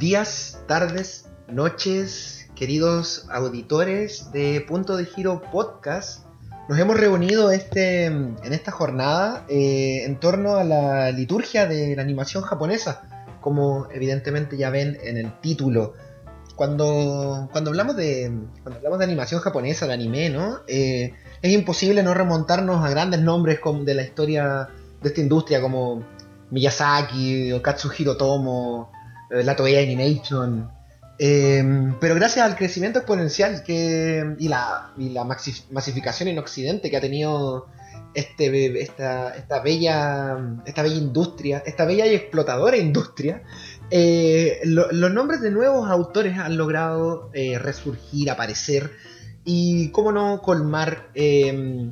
Días, tardes, noches, queridos auditores de Punto de Giro Podcast. Nos hemos reunido este, en esta jornada eh, en torno a la liturgia de la animación japonesa, como evidentemente ya ven en el título. Cuando, cuando, hablamos, de, cuando hablamos de animación japonesa, de anime, ¿no? Eh, es imposible no remontarnos a grandes nombres de la historia de esta industria, como Miyazaki o Katsuhiro Tomo, la Toei Animation. Eh, pero gracias al crecimiento exponencial que, y la, y la masificación en Occidente que ha tenido este, esta, esta, bella, esta bella industria, esta bella y explotadora industria, eh, lo- los nombres de nuevos autores han logrado eh, resurgir, aparecer y, cómo no, colmar eh,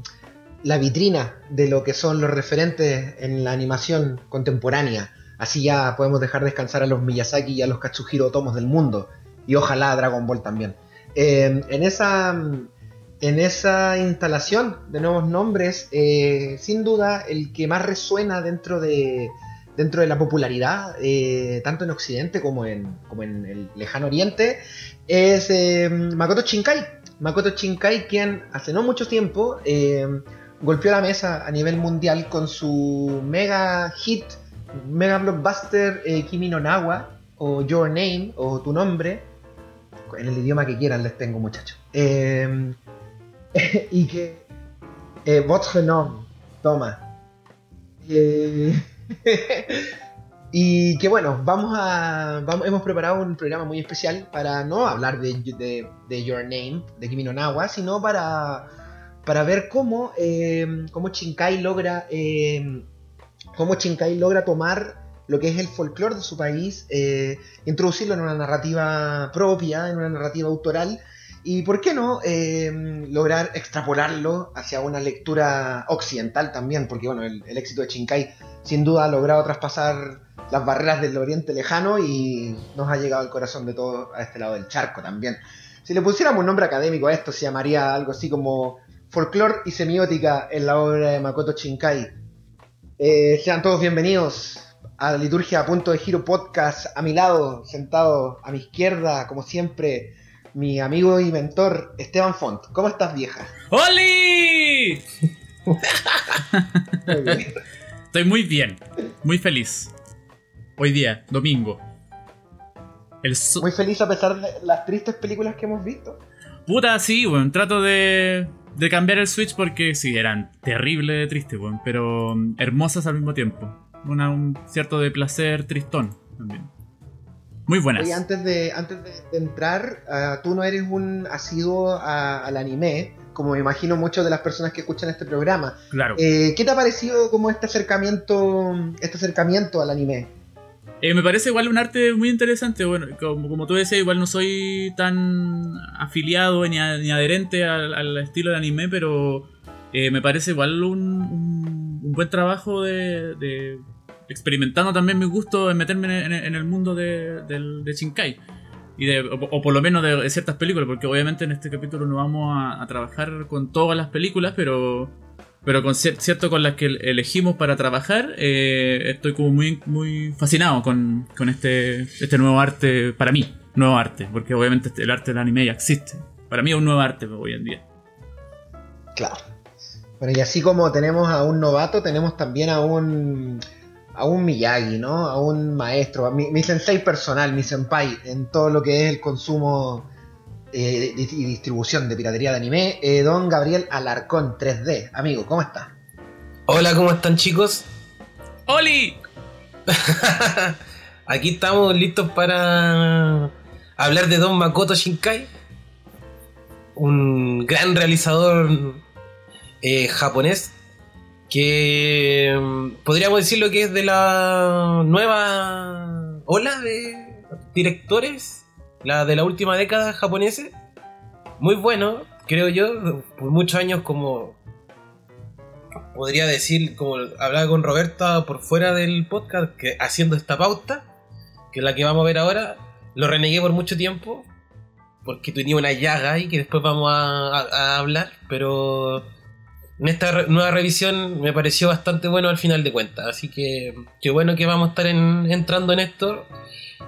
la vitrina de lo que son los referentes en la animación contemporánea. Así ya podemos dejar descansar a los Miyazaki y a los Katsuhiro Tomos del mundo. Y ojalá a Dragon Ball también. Eh, en, esa, en esa instalación de nuevos nombres, eh, sin duda el que más resuena dentro de, dentro de la popularidad, eh, tanto en Occidente como en, como en el lejano Oriente, es eh, Makoto Shinkai. Makoto Shinkai, quien hace no mucho tiempo eh, golpeó la mesa a nivel mundial con su mega hit Mega Blockbuster eh, Kimi no Nawa o Your Name o Tu Nombre, en el idioma que quieran les tengo muchachos. Eh, y que... Eh, Votre nom, toma. Eh, y que bueno, vamos a... Hemos preparado un programa muy especial para no hablar de, Your Name, de Kimi no Nawa, sino para, para ver cómo, cómo Shinkai logra... Cómo Shinkai logra tomar lo que es el folclore de su país, eh, introducirlo en una narrativa propia, en una narrativa autoral, y por qué no eh, lograr extrapolarlo hacia una lectura occidental también, porque bueno, el, éxito de Shinkai sin duda ha logrado traspasar las barreras del oriente lejano y nos ha llegado al corazón de todos a este lado del charco también. Si le pusiéramos un nombre académico a esto, se llamaría algo así como folclore y semiótica en la obra de Makoto Shinkai. Eh, sean todos bienvenidos a Liturgia a Punto de Giro Podcast. A mi lado, sentado a mi izquierda, como siempre, mi amigo y mentor Esteban Font. ¿Cómo estás, vieja? ¡Holi! Estoy muy bien, muy feliz. Hoy día, domingo. El so- Muy feliz a pesar de las tristes películas que hemos visto. Puta, sí, weón. Trato de, de cambiar el Switch porque sí, eran terrible triste, weón. Pero mm, hermosas al mismo tiempo. Una, un cierto de placer tristón también. Muy buenas. Oye, antes de, antes de, de entrar, uh, tú no eres un asiduo a- al anime, como me imagino muchas de las personas que escuchan este programa. Claro. Eh, ¿Qué te ha parecido como este acercamiento, este acercamiento al anime? Eh, me parece igual un arte muy interesante. Bueno, como, como tú decías, igual no soy tan afiliado ni, ni adherente al, estilo de anime, pero eh, me parece igual un, un- buen trabajo de, de experimentando también mi gusto en meterme en, el mundo de, del- de Shinkai. Y de, o, por lo menos de, ciertas películas, porque obviamente en este capítulo no vamos a trabajar con todas las películas, pero pero con cier- cierto con las que elegimos para trabajar, eh, estoy como muy, muy fascinado con, con este, este nuevo arte, para mí, nuevo arte, porque obviamente este- el arte del anime ya existe. Para mí es un nuevo arte hoy en día. Claro. Bueno, y así como tenemos a un novato, tenemos también a un a un Miyagi, ¿no? A un maestro, a mi, mi sensei personal, mi senpai, en todo lo que es el consumo eh, y distribución de piratería de anime, eh, don Gabriel Alarcón 3D. Amigo, ¿cómo está? Hola, ¿cómo están chicos? ¡Oli! Aquí estamos listos para hablar de Don Makoto Shinkai, un gran realizador eh, japonés que mm, podríamos decir lo que es de la nueva ola de directores, la de la última década japonesa. Muy bueno, creo yo, por muchos años como podría decir, como hablaba con Roberta por fuera del podcast, que haciendo esta pauta, que es la que vamos a ver ahora, lo renegué por mucho tiempo, porque tenía una llaga ahí que después vamos a, a hablar, pero en esta nueva revisión me pareció bastante bueno al final de cuentas. Así que qué bueno que vamos a estar entrando en esto.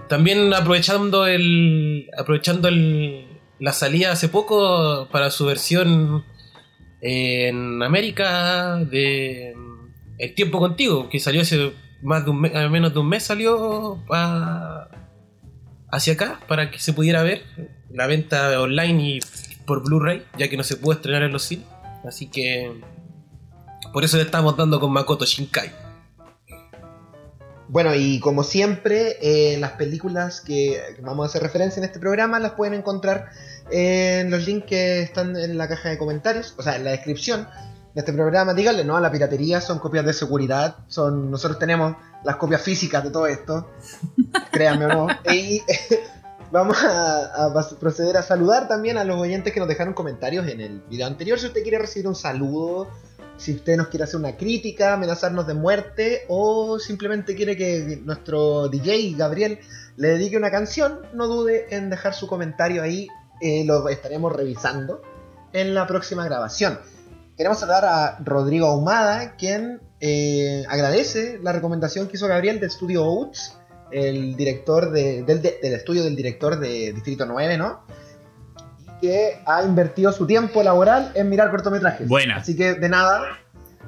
También aprovechando el. aprovechando el, la salida hace poco para su versión en América de El tiempo contigo, que salió hace más de un mes, menos de un mes salió hacia acá para que se pudiera ver la venta online y por Blu-ray, ya que no se puede estrenar en los cines. Así que por eso le estamos dando con Makoto Shinkai. Bueno, y como siempre, eh, las películas que vamos a hacer referencia en este programa las pueden encontrar en los links que están en la caja de comentarios, o sea, en la descripción de este programa. Díganle, no a la piratería, son copias de seguridad, son nosotros tenemos las copias físicas de todo esto, créanme o no. Y Vamos a, proceder a saludar también a los oyentes que nos dejaron comentarios en el video anterior. Si usted quiere recibir un saludo, si usted nos quiere hacer una crítica, amenazarnos de muerte o simplemente quiere que nuestro DJ Gabriel le dedique una canción, no dude en dejar su comentario ahí. Eh, lo estaremos revisando en la próxima grabación. Queremos saludar a Rodrigo Ahumada, quien eh, agradece la recomendación que hizo Gabriel de Studio Oats el director del, estudio del director de Distrito 9, ¿no? Que ha invertido su tiempo laboral en mirar cortometrajes. Buena. Así que de nada,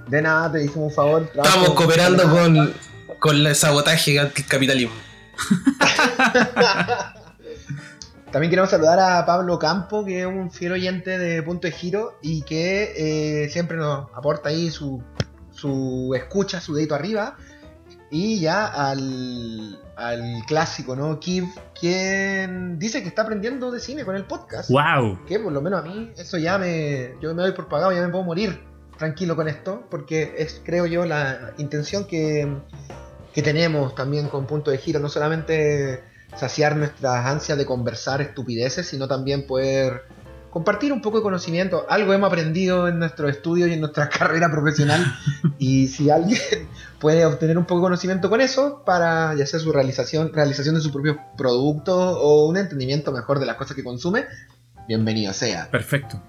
de nada, te hicimos un favor. Estamos cooperando con, con el sabotaje capitalismo. También queremos saludar a Pablo Campo, que es un fiel oyente de Punto de Giro y que eh, siempre nos aporta ahí su, su escucha, su dedito arriba. Y ya al, al clásico, ¿no? Kiv, quien dice que está aprendiendo de cine con el podcast. ¡Wow! Que por lo menos a mí eso ya me. Yo me doy por pagado, ya me puedo morir tranquilo con esto, porque es, creo yo, la intención que, que tenemos también con Punto de Giro, no solamente saciar nuestras ansias de conversar estupideces, sino también poder compartir un poco de conocimiento. Algo hemos aprendido en nuestro estudio y en nuestra carrera profesional. y si alguien puede obtener un poco de conocimiento con eso, para ya sea su realización, realización de su propio producto o un entendimiento mejor de las cosas que consume, bienvenido sea. Perfecto.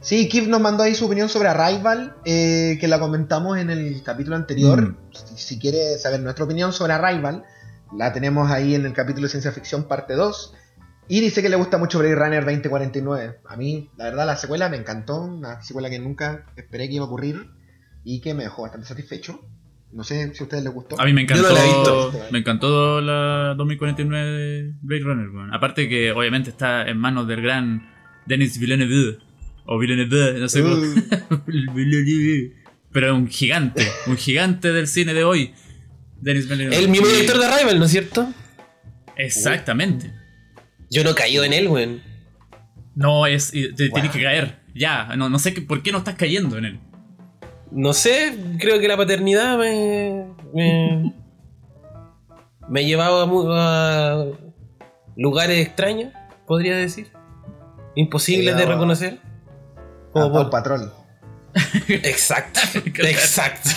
Sí, Kip nos mandó ahí su opinión sobre Arrival, eh, que la comentamos en el capítulo anterior. Mm. Si, si, quiere saber nuestra opinión sobre Arrival, la tenemos ahí en el capítulo de ciencia ficción parte 2. Y dice que le gusta mucho Blade Runner 2049. A mí, la verdad, la secuela me encantó. Una secuela que nunca esperé que iba a ocurrir y que me dejó bastante satisfecho. No sé si a ustedes les gustó. A mí me encantó. Me encantó la 2049 de Blade Runner. Aparte que obviamente está en manos del gran Denis Villeneuve. O Villeneuve, no sé cómo. Uh. Pero es un gigante. Un gigante del cine de hoy. Denis Villeneuve. El mismo director de Arrival, ¿no es cierto? Exactamente. Yo no caído en él, weón. No, es. Te tienes que caer. Ya. No, no sé por qué no estás cayendo en él. No sé, creo que la paternidad me. me, me llevaba a, lugares extraños, podría decir. Imposibles de reconocer. Como por patrón. Exacto. exacto.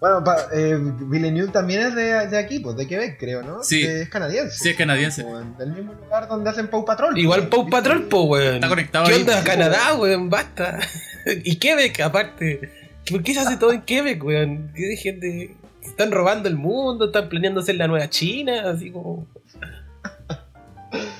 Bueno, eh, Villeneuve también es de, aquí, pues de Quebec, creo, ¿no? Sí. es canadiense. Sí, es canadiense. del mismo lugar donde hacen Pau Patrol. Igual Pau Patrol, pues, weón. Está conectado ¿Qué ahí. onda? Canadá, weón, basta. y Quebec, aparte. ¿Por qué se hace todo en Quebec, weón? ¿Qué de gente? Están robando el mundo, están planeando hacer la nueva China, así como.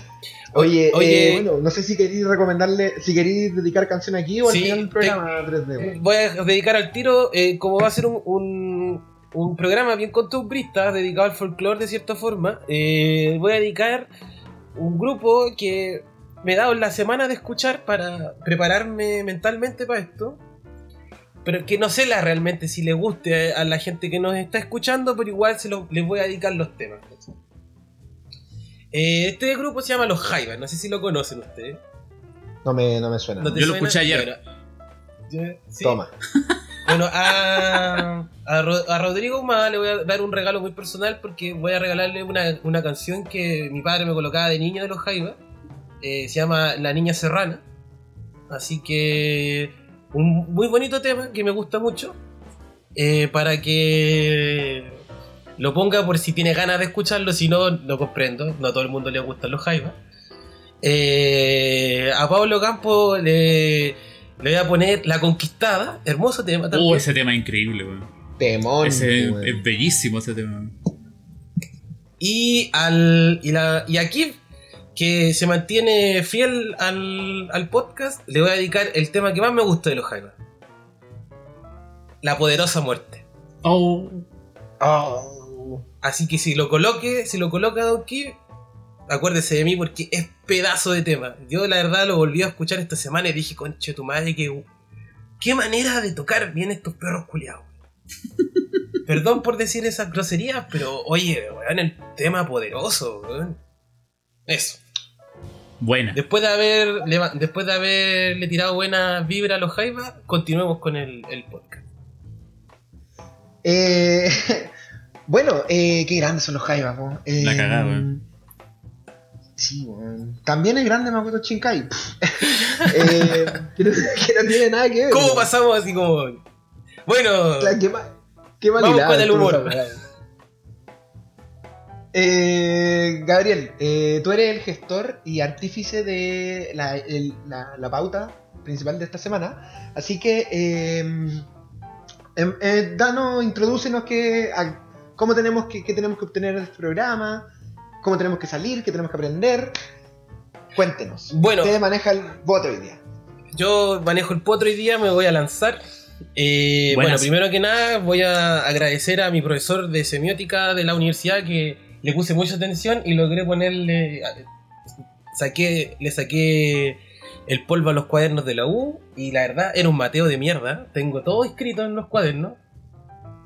Oye, Oye eh, bueno, no sé si queréis recomendarle, si queréis dedicar canción aquí o al final del programa 3D. Voy a dedicar al tiro, eh, como va a ser un, un programa bien costumbrista dedicado al folclore de cierta forma, eh, voy a dedicar un grupo que me he dado la semana de escuchar para prepararme mentalmente para esto. Pero que no sé la realmente si le guste a la gente que nos está escuchando, pero igual se lo, les voy a dedicar los temas. Eh, este grupo se llama Los Jaivas, no sé si lo conocen ustedes. No me, no me suena. ¿No Yo lo escuché ayer. Bueno, sí. Toma. Bueno, a, a Rodrigo Humada le voy a dar un regalo muy personal porque voy a regalarle una, una canción que mi padre me colocaba de niño de los Jaivas. Eh, se llama La Niña Serrana. Así que un muy bonito tema que me gusta mucho. eh, para que lo ponga por si tiene ganas de escucharlo, si no, lo comprendo. No a todo el mundo le gustan los Jaivas. Eh, a Pablo Campo le, le voy a poner La Conquistada, hermoso tema también. Uh, ese tema es increíble, weón. Temón. Ese weón. es bellísimo ese tema. Y, al, y, la, y aquí, que se mantiene fiel al, al podcast, le voy a dedicar el tema que más me gusta de los Jaivas. La poderosa muerte. Oh. Oh. Así que si lo coloque, si lo coloca Don Kid, acuérdese de mí porque es pedazo de tema. Yo la verdad lo volví a escuchar esta semana y dije, conche tu madre, que qué manera de tocar bien estos perros culiados. Perdón por decir esas groserías, pero oye, weón, el tema poderoso, weón. Eso. Buena. Después de haber después de haberle tirado buena vibra a los Jaivas, continuemos con el, el podcast. Eh, bueno, eh, qué grandes son los Jaivas, po. Eh, La cagada, weón. Sí, weón. También es grande Makoto Shinkai. eh, que, no, que no tiene nada que ver. ¿Cómo pasamos así como.? Bueno, Claro, qué mal, qué mal Vamos hilado con el humor. Eh, Gabriel, eh, tú eres el gestor y artífice de la, el- la- la pauta principal de esta semana. Así que, eh, em- eh, danos, introdúcenos que, a- cómo tenemos que, qué tenemos que obtener en este programa, cómo tenemos que salir, qué tenemos que aprender. Cuéntenos. Bueno. Usted maneja el voto hoy día. yo manejo el potro hoy día, me voy a lanzar. Eh, bueno, primero que nada, voy a agradecer a mi profesor de semiótica de la universidad que le puse mucha atención y logré ponerle. Saqué, le saqué el polvo a los cuadernos de la U y la verdad era un mateo de mierda. Tengo todo escrito en los cuadernos.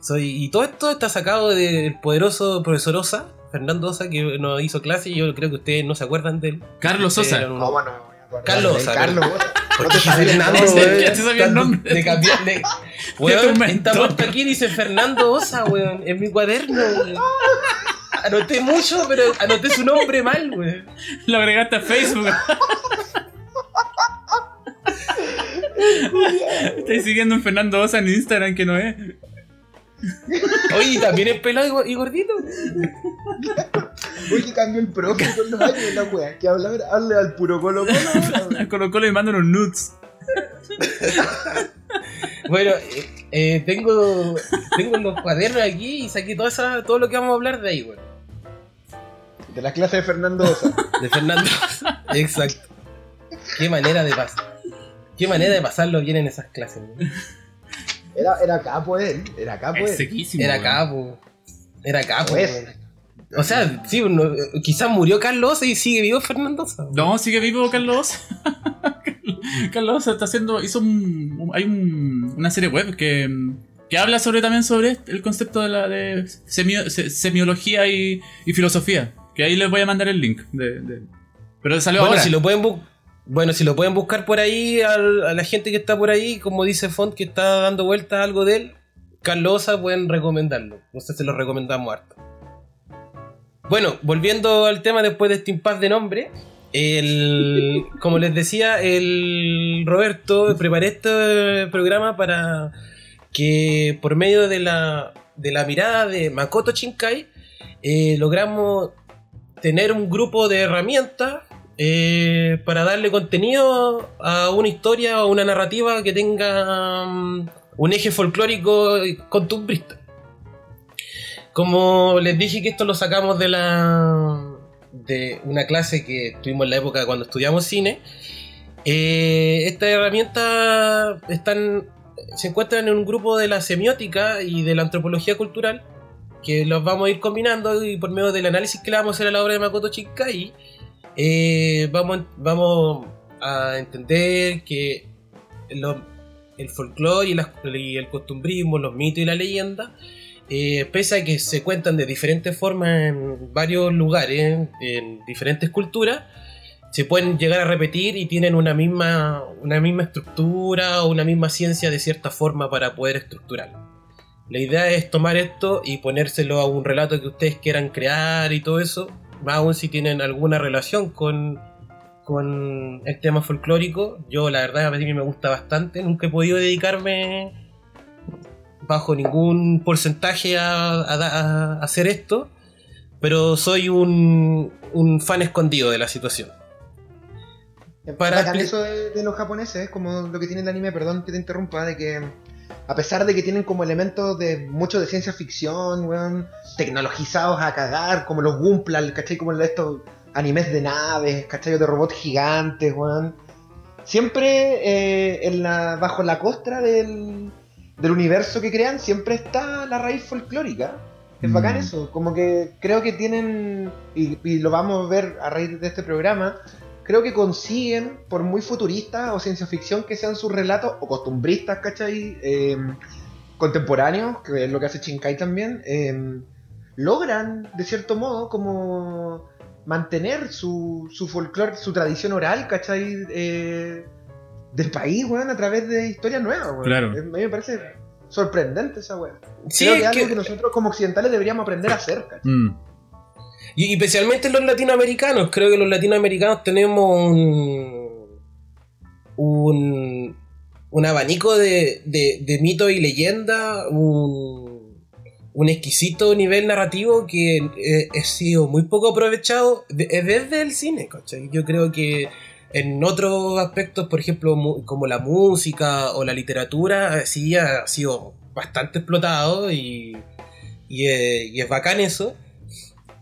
Soy, y todo esto está sacado del poderoso profesor Osa, Fernando Osa, que nos hizo clase y yo creo que ustedes no se acuerdan de él. Carlos Sosa. Era un- ¿Cómo no acordar Carlos, Osa, Carlos, Osa. No Porque te sabía el nombre. De cambiar de. Te Weón, esta puerta aquí dice Fernando Osa, weón. En mi cuaderno, weón. Anoté mucho, pero anoté su nombre mal, weón. Lo agregaste a Facebook. Estoy siguiendo un Fernando Osa en Instagram que no es. Oye, también es pelado y go- y gordito. Que cambió el profe con los años, la wea. Que habla, hable al puro colo colo. ahora, weón. A Colo Colo le mando unos nudes. Bueno, eh, eh, tengo, tengo los cuadernos aquí y saqué esa, todo lo que vamos a hablar de ahí, weón. De la clase de Fernando Osa. De Fernando Osa. Exacto. Qué manera de pasar. Qué manera de pasarlo bien en esas clases, weón. Era, era capo él. Era capo Es él. sequísimo. Era capo. Era capo, Pues. O sea, sí, uno- quizás murió Carlos y sigue vivo Fernando. No, sigue vivo Carlos. Carlos está haciendo. hizo un. un- hay un- una serie web que. que habla sobre también sobre el concepto de la de semio- se- semiología y, y filosofía. Que ahí les voy a mandar el link. De, de- pero salió Bueno, ahora. si lo pueden bu- bueno, si lo pueden buscar por ahí, al- a la gente que está por ahí, como dice Font que está dando vuelta algo de él, Carlos Osa pueden recomendarlo. No sé, se lo recomendamos harto. Bueno, volviendo al tema después de este impasse de nombre, el, como les decía, el Roberto preparé este programa para que por medio de la, de la mirada de Makoto Shinkai eh, logramos tener un grupo de herramientas eh, para darle contenido a una historia o una narrativa que tenga mm, un eje folclórico costumbrista. Como les dije que esto lo sacamos de la de una clase que tuvimos en la época cuando estudiamos cine, eh, estas herramientas están se encuentran en un grupo de la semiótica y de la antropología cultural, que los vamos a ir combinando y por medio del análisis que le vamos a hacer a la obra de Makoto Shinkai, eh, vamos, vamos a entender que el folclore y el costumbrismo, los mitos y la leyenda, eh, pese a que se cuentan de diferentes formas en varios lugares, en diferentes culturas, se pueden llegar a repetir y tienen una misma, una misma estructura o una misma ciencia de cierta forma para poder estructurarlo. La idea es tomar esto y ponérselo a un relato que ustedes quieran crear y todo eso, más aún si tienen alguna relación con, con el tema folclórico. Yo la verdad a mí me gusta bastante, nunca he podido dedicarme bajo ningún porcentaje a, a hacer esto, pero soy un, un fan escondido de la situación. Para eso de, de los japoneses, como lo que tiene el anime, perdón que te interrumpa, de que a pesar de que tienen como elementos de mucho de ciencia ficción, weón, tecnologizados a cagar, como los Gunpla, ¿cachai? Como estos animes de naves, ¿cachai? De robots gigantes, weón. Siempre eh, en la, bajo la costra del, del universo que crean, siempre está la raíz folclórica. Es Mm. bacán eso, como que creo que tienen, y, y lo vamos a ver a raíz de este programa, creo que consiguen, por muy futuristas o ciencia ficción que sean sus relatos, o costumbristas, ¿cachai? Eh, contemporáneos, que es lo que hace Shinkai también, eh, logran, de cierto modo, como mantener su, su folclore, su tradición oral, ¿cachai? Eh, del país, weón, a través de historias nuevas, weón. Claro. A mí me parece sorprendente esa weón. Sí, Creo que es es algo que- que nosotros como occidentales deberíamos aprender a hacer, ¿cachai? Mm. Y, y especialmente los latinoamericanos, creo que los latinoamericanos tenemos un, un, un abanico de, de, mitos y leyendas, un, un exquisito nivel narrativo que eh, ha sido muy poco aprovechado de- eh, desde el cine. Yo creo que en otros aspectos, por ejemplo, como la música o la literatura, eh, sí ha sido bastante explotado y, y, eh, y es bacán eso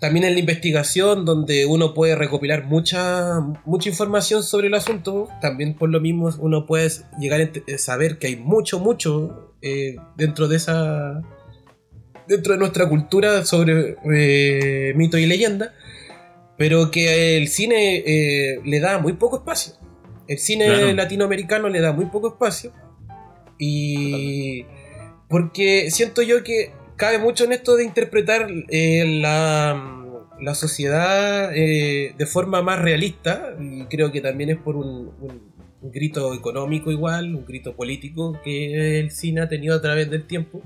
también en la investigación donde uno puede recopilar mucha mucha información sobre el asunto también por lo mismo uno puede llegar a ent- saber que hay mucho mucho eh, dentro de esa dentro de nuestra cultura sobre eh, mito y leyenda pero que el cine eh, le da muy poco espacio el cine Claro. latinoamericano le da muy poco espacio y porque siento yo que cabe mucho en esto de interpretar eh, la, la sociedad eh, de forma más realista y creo que también es por un, un- grito económico igual, un grito político que el cine ha tenido a través del tiempo.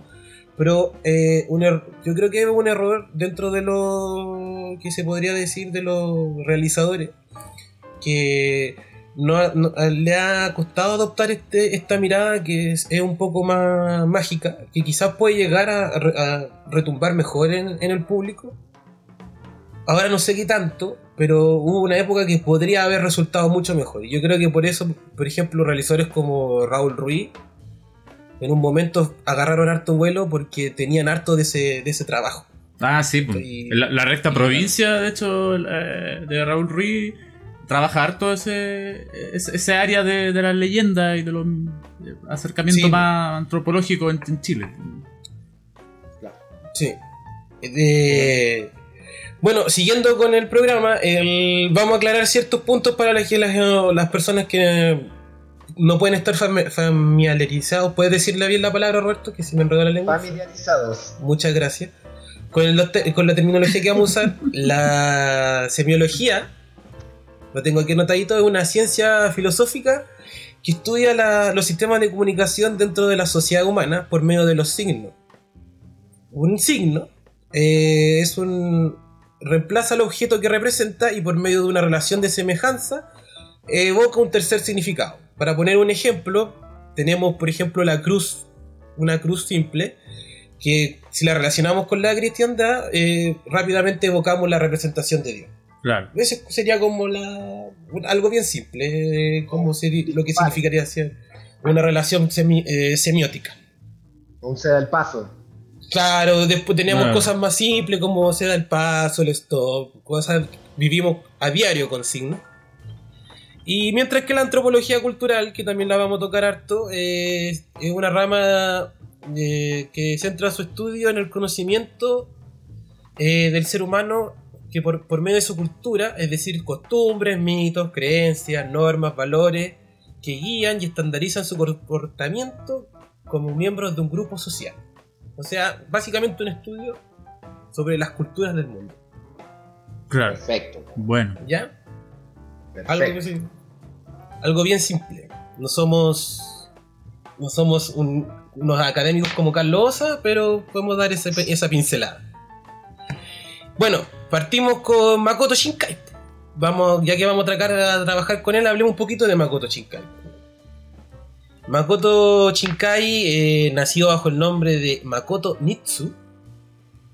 Pero eh, un er- yo creo que es un error dentro de lo que se podría decir de los realizadores, que no, no- le ha costado adoptar este, esta mirada que es, es un poco más mágica, que quizás puede llegar a, re- a retumbar mejor en, en el público. Ahora no sé qué tanto, pero hubo una época que podría haber resultado mucho mejor. Y yo creo que por eso, por ejemplo, realizadores como Raúl Ruiz, en un momento agarraron harto vuelo porque tenían harto de ese, de ese trabajo. Ah, sí, pues. Y- la, la recta y- provincia, de hecho, eh, de Raúl Ruiz, trabaja harto ese, ese, ese área de, de la leyenda y de los eh, acercamientos Sí. más antropológicos en, en Chile. Sí. Eh, bueno, siguiendo con el programa, el- vamos a aclarar ciertos puntos para las, que las, las personas que no pueden estar fami- familiarizados. ¿Puedes decirle bien la palabra, Roberto? Que se me enredó la lengua. Familiarizados. Muchas gracias. Con, el- con la terminología que vamos a usar, la semiología, lo tengo aquí anotadito, es una ciencia filosófica que estudia los sistemas de comunicación dentro de la sociedad humana por medio de los signos. Un signo eh, es un reemplaza al objeto que representa y por medio de una relación de semejanza evoca un tercer significado. Para poner un ejemplo, tenemos por ejemplo la cruz, una cruz simple, que si la relacionamos con la cristiandad, eh, rápidamente evocamos la representación de Dios. Claro. Ese sería como la, algo bien simple, eh, como sería, lo que Vale. significaría ser una relación semi- eh, semiótica. Un se da el paso. Claro, después tenemos Claro. cosas más simples como se da el paso, el stop, cosas vivimos a diario con signos. Y mientras que la antropología cultural, que también la vamos a tocar harto, eh, es una rama eh, que centra su estudio en el conocimiento eh, del ser humano que por, por medio de su cultura, es decir, costumbres, mitos, creencias, normas, valores, que guían y estandarizan su comportamiento como miembros de un grupo social. O sea, básicamente un estudio sobre las culturas del mundo. Claro. Perfecto. Bueno. ¿Ya? perfecto. Algo, que sí- algo bien simple. No somos. No somos un- unos académicos como Carlos Osa, pero podemos dar ese esa pincelada. Bueno, partimos con Makoto Shinkai. Vamos, ya que vamos a, tratar a trabajar con él, hablemos un poquito de Makoto Shinkai. Makoto Shinkai eh, nació bajo el nombre de Makoto Nitsu.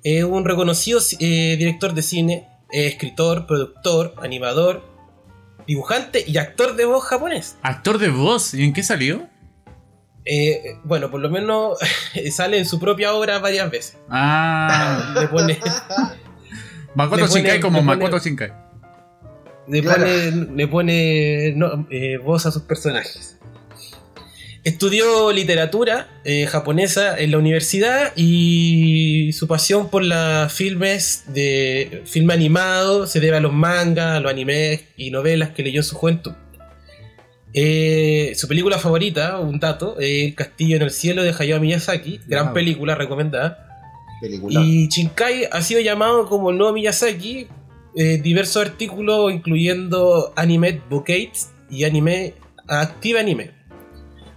Es un reconocido eh, director de cine, eh, escritor, productor, animador, dibujante y actor de voz japonés. Actor de voz, ¿y en qué salió? Eh, bueno, por lo menos sale en su propia obra varias veces. Ah, Le pone, Makoto pone- Shinkai como pone- Makoto Shinkai. le Claro. pone, le pone no, eh, voz a sus personajes. Estudió literatura eh, japonesa en la universidad y su pasión por las filmes de filme animado se debe a los mangas, a los animes y novelas que leyó en su juventud. Eh, su película favorita, un dato, es El Castillo en el Cielo de Hayao Miyazaki, gran Wow. película recomendada. Película. Y Shinkai ha sido llamado como el nuevo Miyazaki, eh, diversos artículos incluyendo Anime Bouquets y Anime Active Anime.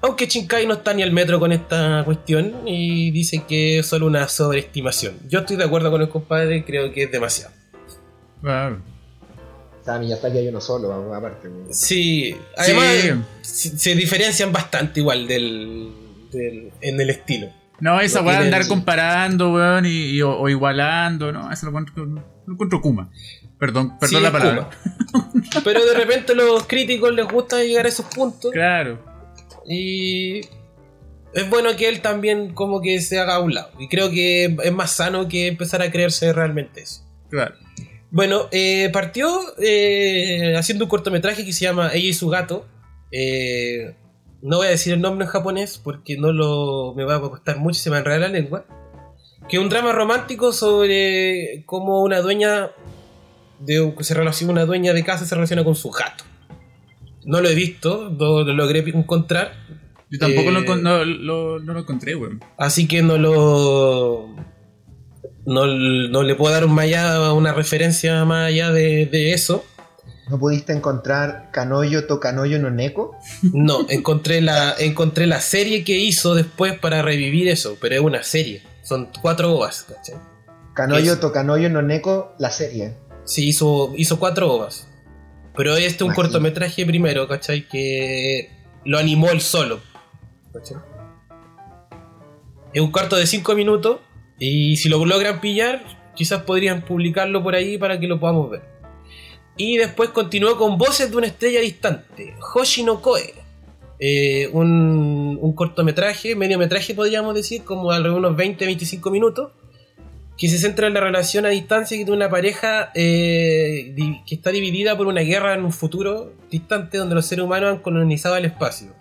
Aunque Shinkai no está ni al metro con esta cuestión y dice que es solo una sobreestimación. Yo estoy de acuerdo con el compadre, creo que es demasiado. Claro. O sea, Miyazaki hay uno solo, vamos, aparte. Sí, además Sí. se, se diferencian bastante igual del, del- en el estilo. No, esa weá de andar comparando, weón, y, y- o, o igualando, no, eso lo encuentro, lo encuentro Kuma. Perdón, perdón Sí, la palabra. Pero de repente a los críticos les gusta llegar a esos puntos. Claro. Y es bueno que él también como que se haga a un lado. Y creo que es más sano que empezar a creerse realmente eso. Claro. Bueno, eh, partió eh, haciendo un cortometraje que se llama Ella y su gato. Eh, no voy a decir el nombre en japonés porque no lo me va a costar mucho, se me enreda la lengua. Que es un drama romántico sobre cómo una dueña de se relaciona una dueña de casa se relaciona con su gato. No lo he visto, no lo logré encontrar, Yo tampoco Eh, lo, encon- no, lo, no lo encontré, weón. Así que no lo. No, no le puedo dar un más allá, una referencia más allá de, de eso. ¿No pudiste encontrar Kanoyo Tokanoyo no Neko? No, encontré la, encontré la serie que hizo después para revivir eso, pero es una serie. Son cuatro ovas, ¿cachai? Kanoyo Es- Tokanoyo no Neko, la serie. Sí, hizo, hizo cuatro ovas. Pero este es un cortometraje primero, ¿cachai? Que lo animó él solo. ¿cachai? Es un corto de cinco minutos y si lo logran pillar, quizás podrían publicarlo por ahí para que lo podamos ver. Y después continuó con Voces de una estrella distante, Hoshi no Koe. Eh, un, un cortometraje, mediometraje podríamos decir, como alrededor de unos 20-25 minutos, que se centra en la relación a distancia que tiene una pareja eh, que está dividida por una guerra en un futuro distante donde los seres humanos han colonizado el espacio.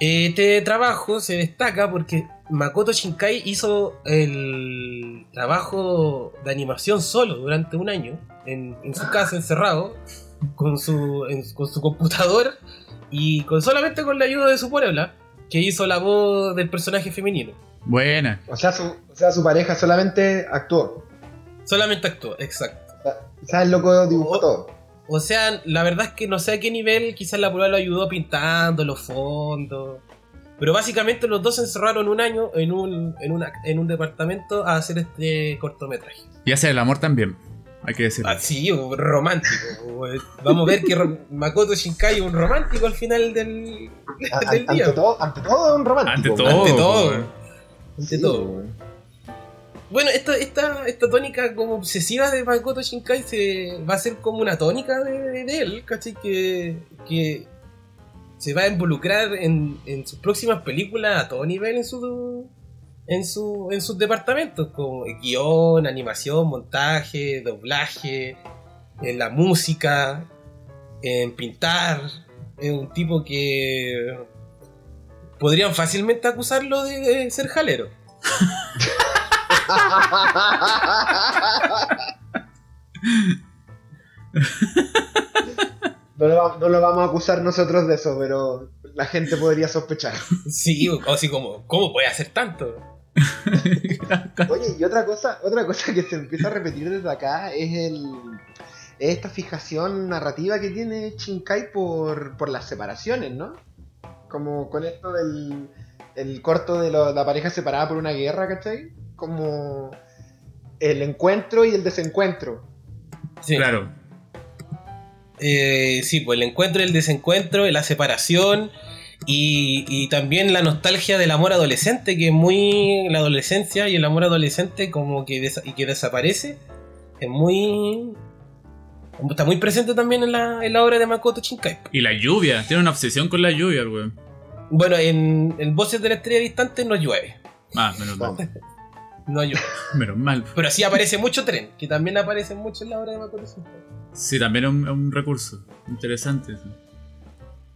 Este trabajo se destaca porque Makoto Shinkai hizo el trabajo de animación solo durante un año en, en su casa encerrado con su, en- con su computador y con solamente con la ayuda de su puebla que hizo la voz del personaje femenino. Buena. O sea, su, o sea, su pareja solamente actuó. Solamente actuó, exacto. O sea, o sea, el loco dibujó Oh. todo. O sea, la verdad es que no sé a qué nivel quizás la prueba lo ayudó pintando los fondos. Pero básicamente los dos se encerraron un año en un, en una, en un departamento a hacer este cortometraje. Y hace el amor también, hay que decirlo. Así, romántico. Vamos a ver que Makoto Shinkai es un romántico al final del, A- del día. ante, todo, ante todo, un romántico. Ante todo. Ante todo. Ante Sí, todo. Bueno, esta, esta, esta tónica como obsesiva de Makoto Shinkai se, va a ser como una tónica de, de él, ¿cachai? Que, que se va a involucrar en, en sus próximas películas a todo nivel en su en su en sus departamentos, como guion, animación, montaje, doblaje, en la música. en pintar. Es un tipo que podrían fácilmente acusarlo de ser jalero. No lo, va- no lo vamos a acusar nosotros de eso, pero la gente podría sospechar. Sí, o así como, ¿cómo puede hacer tanto? Oye, y otra cosa, otra cosa que se empieza a repetir desde acá es el es esta fijación narrativa que tiene Shinkai por, por las separaciones, ¿no? Como con esto del el corto de lo- la pareja separada por una guerra, ¿cachai? Como el encuentro y el desencuentro. Sí. Claro. Eh, sí, pues el encuentro y el desencuentro, la separación y, y también la nostalgia del amor adolescente, que es muy. La adolescencia y el amor adolescente, como que, desa- y que desaparece, es muy. Está muy presente también en la, en la obra de Makoto Shinkai. Y la lluvia, tiene una obsesión con la lluvia, el weón. Bueno, en, en Voces de la Estrella Distante no llueve. Ah, menos mal. No llueve. Menos mal. Pero sí aparece mucho tren, que también aparece mucho en la obra de Makoto. Sí, también es un, recurso interesante. sí.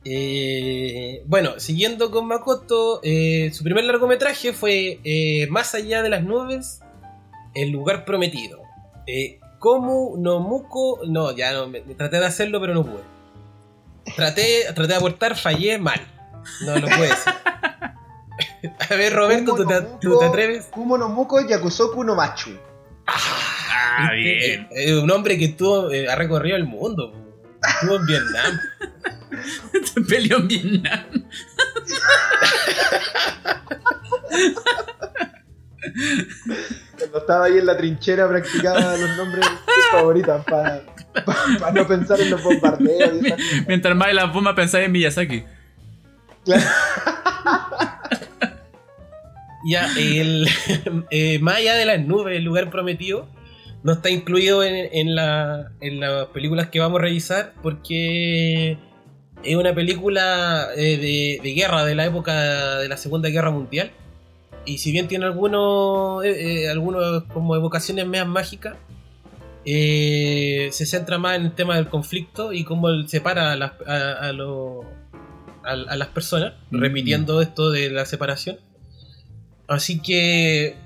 Eh, bueno, siguiendo con Makoto, eh, su primer largometraje fue eh, Más allá de las nubes, El lugar prometido. Eh, Komu no Muko, no, ya no, me, traté de hacerlo pero no pude. Traté, traté de aportar, fallé mal. No lo puedo decir. A ver, Roberto, ¿tú te, tú te atreves? Kumo no Muko Yakusoku no Machu. Ah, bien. Eh, eh, un hombre que estuvo, eh, ha recorrido el mundo. Estuvo en Vietnam. Peleó en Vietnam. Cuando estaba ahí en la trinchera practicaba los nombres favoritas para no pensar en los bombardeos y esas cosas. Mientras más de las bombas pensáis en Miyazaki. Ya, el eh, más allá de las nubes, el lugar prometido, no está incluido en, en, la- en las películas que vamos a revisar porque es una película eh, de, de guerra de la época de la Segunda Guerra Mundial. Y si bien tiene algunos, eh, eh, algunos como evocaciones medias mágicas, se centra más en el tema del conflicto y cómo separa a a, a lo- a- a las personas, Mm. repitiendo esto de la separación. Así que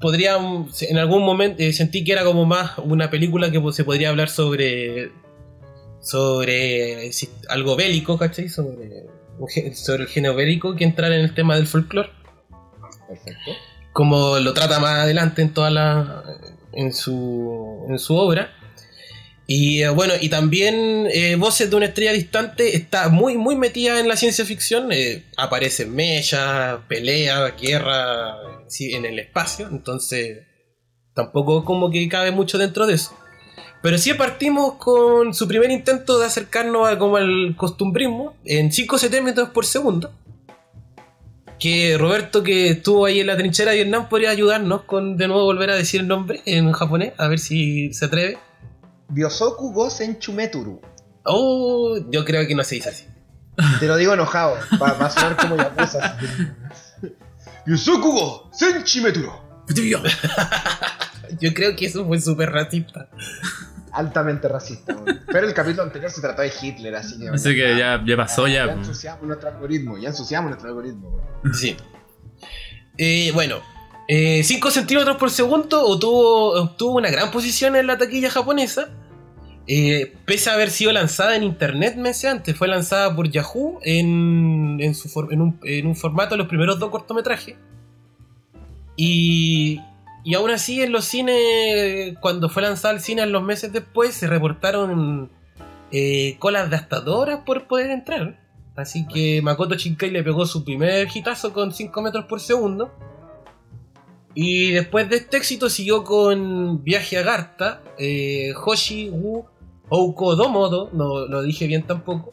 podría, en algún momento eh, sentí que era como más una película que se podría hablar sobre sobre si- algo bélico, ¿cachai? Sobre, sobre el género bélico que entrar en el tema del folclore, Perfecto. como lo trata más adelante en toda la en su en su obra. Y eh, bueno, y también eh, Voces de una estrella distante está muy, muy metida en la ciencia ficción. eh, aparecen mechas, pelea, guerra sí, en el espacio. Entonces, tampoco como que cabe mucho dentro de eso. Pero sí partimos con su primer intento de acercarnos a como al costumbrismo en 5 centímetros por segundo. Que Roberto, que estuvo ahí en la trinchera de Vietnam, podría ayudarnos con de nuevo volver a decir el nombre en japonés, a ver si se atreve. Biosoku go Senchumeturu. Oh, yo creo que no se dice así. Te lo digo enojado, va, va a sonar como Yakuza. Biosoku go Senchimeturu. Yo creo que eso fue súper racista. Altamente racista, weón. Pero el capítulo anterior se trató de Hitler, así que. Así que ya, ya pasó ya. Ya ensuciamos nuestro algoritmo, ya ensuciamos nuestro algoritmo. weón. Sí. Eh, bueno, 5 centímetros por segundo obtuvo, obtuvo una gran posición en la taquilla japonesa. Eh, pese a haber sido lanzada en internet meses antes, fue lanzada por Yahoo en, en, su en un formato de los primeros dos cortometrajes. Y, y aún así en los cines, cuando fue lanzada al cine en los meses después, se reportaron eh, colas de hasta dos horas por poder entrar. Así que Makoto Shinkai le pegó su primer hitazo con 5 metros por segundo. Y después de este éxito siguió con Viaje a Garta, eh, Hoshi Wu Ouko Domodo, no lo dije bien tampoco.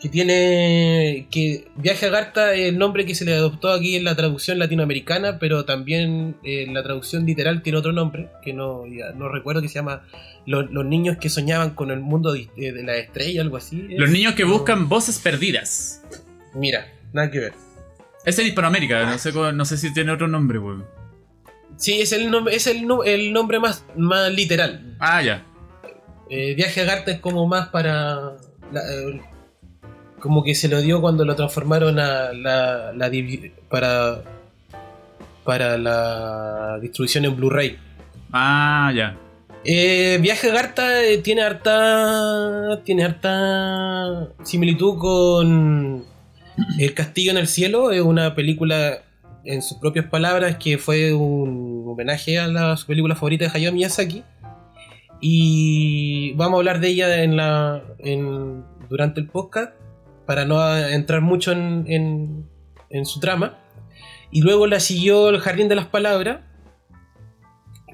Que tiene. que Viaje a Garta es el nombre que se le adoptó aquí en la traducción latinoamericana, pero también eh, en la traducción literal tiene otro nombre, que no, ya no recuerdo, que se llama Los, los niños que soñaban con el mundo de, de la estrella, algo así. Los niños que buscan voces perdidas. Mira, nada que ver. Es en Hispanoamérica, no sé, cómo- no sé si tiene otro nombre, weón. Sí, es el nombre, es el, nombre más, más literal. Ah, ya. Eh, Viaje a Garta es como más para. la- eh, como que se lo dio cuando lo transformaron a la, para. para la distribución en Blu-ray. Ah, ya. Eh, Viaje a Garta eh, tiene harta. tiene harta similitud con El Castillo en el Cielo. Es una película, en sus propias palabras, que fue un homenaje a la, su película favorita de Hayao Miyazaki. Y vamos a hablar de ella en la, en- durante el podcast, para no entrar mucho en, en- en su trama. Y luego la siguió El Jardín de las Palabras,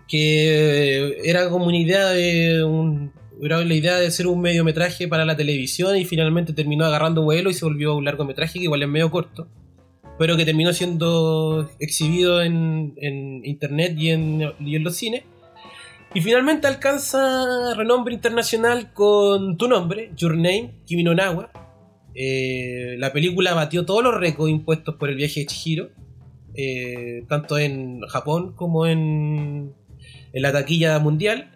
que era como una idea de un, era la idea de hacer un mediometraje para la televisión y finalmente terminó agarrando vuelo y se volvió un largometraje que igual es medio corto, pero que terminó siendo exhibido en, en internet y en, y en los cines. Y finalmente alcanza renombre internacional con tu nombre, Your Name, Kimi no Nawa. Eh, la película batió todos los récords impuestos por el viaje de Chihiro, eh, tanto en Japón como en, en la taquilla mundial.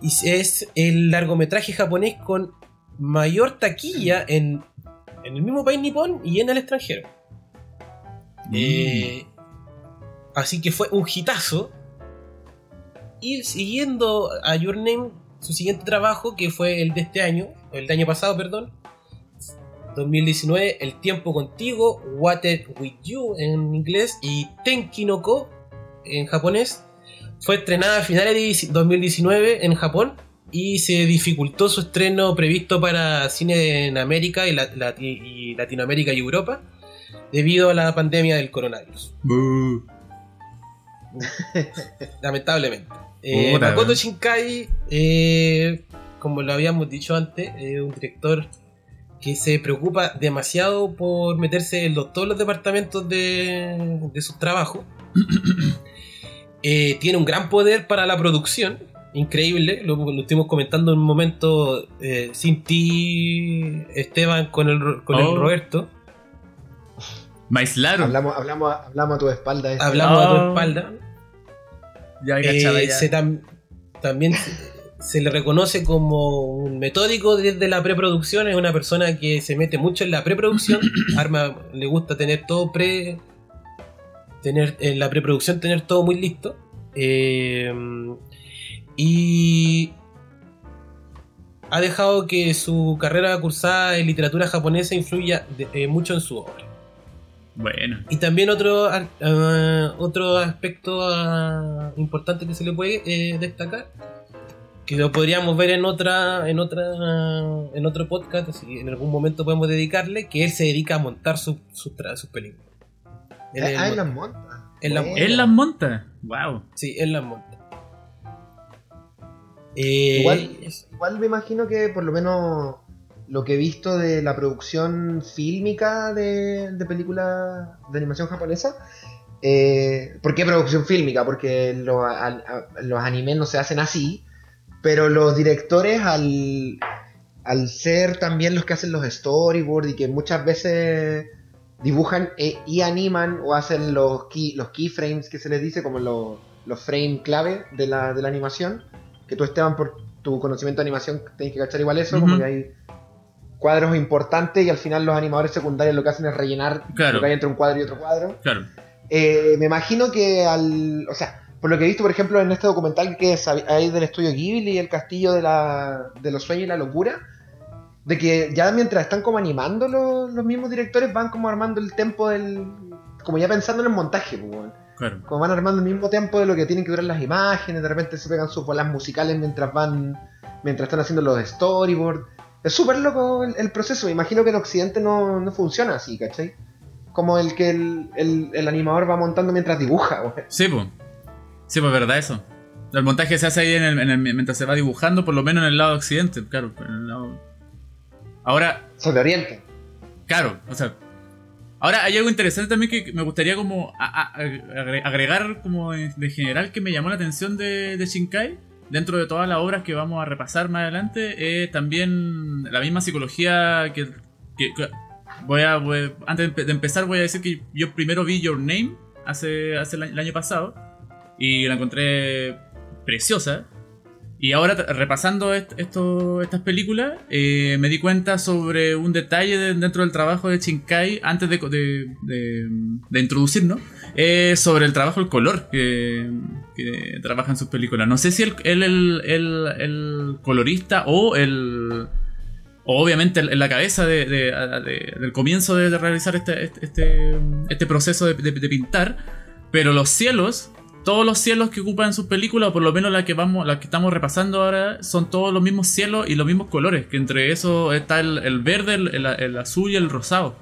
Y es el largometraje japonés con mayor taquilla en, en el mismo país nipón y en el extranjero. Eh, así que fue un hitazo. Y siguiendo a Your Name, su siguiente trabajo, que fue el de este año, el de año pasado, perdón, 2019, El tiempo contigo, Water with You en inglés y Tenki no Ko en japonés, fue estrenada a finales de 2019 en Japón y se dificultó su estreno previsto para cine en América y, la- la- y Latinoamérica y Europa debido a la pandemia del coronavirus. Lamentablemente. Eh, Makoto. Shinkai, eh, como lo habíamos dicho antes, es un director que se preocupa demasiado por meterse en los- todos los departamentos de, de sus trabajos. Eh, tiene un gran poder para la producción, increíble. Lo, lo estuvimos comentando en un momento eh, sin ti, Esteban, con el, con el Oh. Roberto. Maislaron. Hablamos, hablamos, hablamos a tu espalda. este. Hablamos a tu Oh. espalda. Ya, Eh, ya. se tam- también se, se le reconoce como un metódico desde la preproducción. Es una persona que se mete mucho en la preproducción. Arma le gusta tener todo pre. Tener en la preproducción tener todo muy listo. Eh, y ha dejado que su carrera cursada en literatura japonesa influya de- eh, mucho en su obra. Bueno. Y también otro, ah, otro aspecto ah, importante que se le puede eh, destacar, que lo podríamos ver en otra, en otra, en otro podcast, si en algún momento podemos dedicarle, que él se dedica a montar sus tra- sus películas. Él es Ah, el en las mon- montas. En las- Buena. Él las monta. Wow. Sí, él las monta. Eh, Igual, igual me imagino que por lo menos lo que he visto de la producción fílmica de, de películas de animación japonesa. eh, ¿Por qué producción fílmica? Porque a- a- los animes no se hacen así, pero los directores al, al ser también los que hacen los storyboards y que muchas veces dibujan e- y animan o hacen los, key, los keyframes que se les dice como los, los frames clave de la, de la animación, que tú Esteban por tu conocimiento de animación tenés que cachar igual eso, como que hay cuadros importantes y al final los animadores secundarios lo que hacen es rellenar Claro. lo que hay entre un cuadro y otro cuadro. Claro. Eh, me imagino que al. O sea, por lo que he visto, por ejemplo, en este documental que es ahí del estudio Ghibli y el castillo de, la, de los sueños y la locura, de que ya mientras están como animando los, los mismos directores, van como armando el tempo del. Como ya pensando en el montaje, pues. Claro. como van armando el mismo tempo de lo que tienen que durar las imágenes, de repente se pegan sus bolas musicales mientras van. mientras están haciendo los storyboards. Es súper loco el, el proceso, me imagino que en Occidente no, no funciona así, ¿cachai? Como el que el, el- el animador va montando mientras dibuja, weón. Sí, pues. Sí, pues verdad eso. El montaje se hace ahí en el, en el- mientras se va dibujando, por lo menos en el lado occidente, claro. en el lado- Ahora, Se te orienta. claro, o sea. Ahora hay algo interesante también que me gustaría como a- a- agre- agregar como de, general que me llamó la atención de, de Shinkai. Dentro de todas las obras que vamos a repasar más adelante, eh, también la misma psicología que, que- que- voy a voy- antes de empe- de empezar voy a decir que yo primero vi Your Name hace, hace el año pasado y la encontré preciosa. Y ahora, repasando est- estas películas, eh, me di cuenta sobre un detalle de- dentro del trabajo de Shinkai, antes de, de, de- introducirnos, eh, sobre el trabajo del color que, que trabaja en sus películas. No sé si él el, el, el- el colorista o el... obviamente en la cabeza de- de- de- del comienzo de, realizar este, este, este, este proceso de pintar, pero los cielos todos los cielos que ocupan sus películas, o por lo menos la que vamos, la que estamos repasando ahora, son todos los mismos cielos y los mismos colores. Que entre eso está el, el verde, el, azul y el rosado.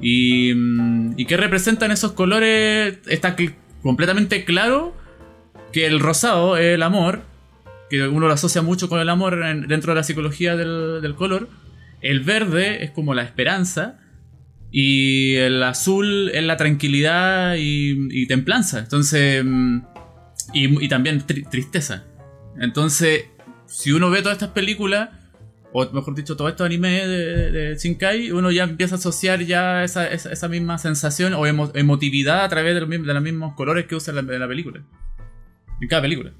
Y, mm, y qué representan esos colores. Está completamente claro que el rosado es el amor, que uno lo asocia mucho con el amor en- dentro de la psicología del color. El verde es como la esperanza. Y el azul es la tranquilidad y, y templanza. Entonces. mm, Y, también tri- tristeza. Entonces, si uno ve todas estas películas, o mejor dicho, todos estos animes de, Shinkai, uno ya empieza a asociar ya esa, esa, misma sensación o emo- emotividad a través de los, mismos- de los mismos colores que usa en la, película. En cada película.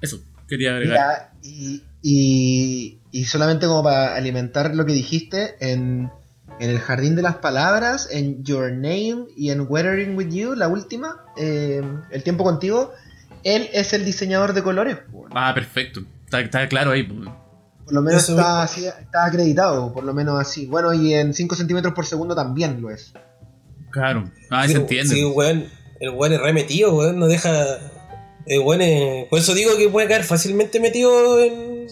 Eso, quería agregar. Y, y, y solamente como para alimentar lo que dijiste, en, en El Jardín de las Palabras, en Your Name y en Weathering with You, la última, eh, El Tiempo Contigo, él es el diseñador de colores. Ah, perfecto. Está, está claro ahí. Por lo menos está, así- está acreditado, por lo menos así. Bueno, y en 5 centímetros por segundo también lo es. Claro. Ah, Sí, se entiende. Sí, weón. El weón es remetido, weón. No deja. El weón es- Por eso digo que puede caer fácilmente metido en.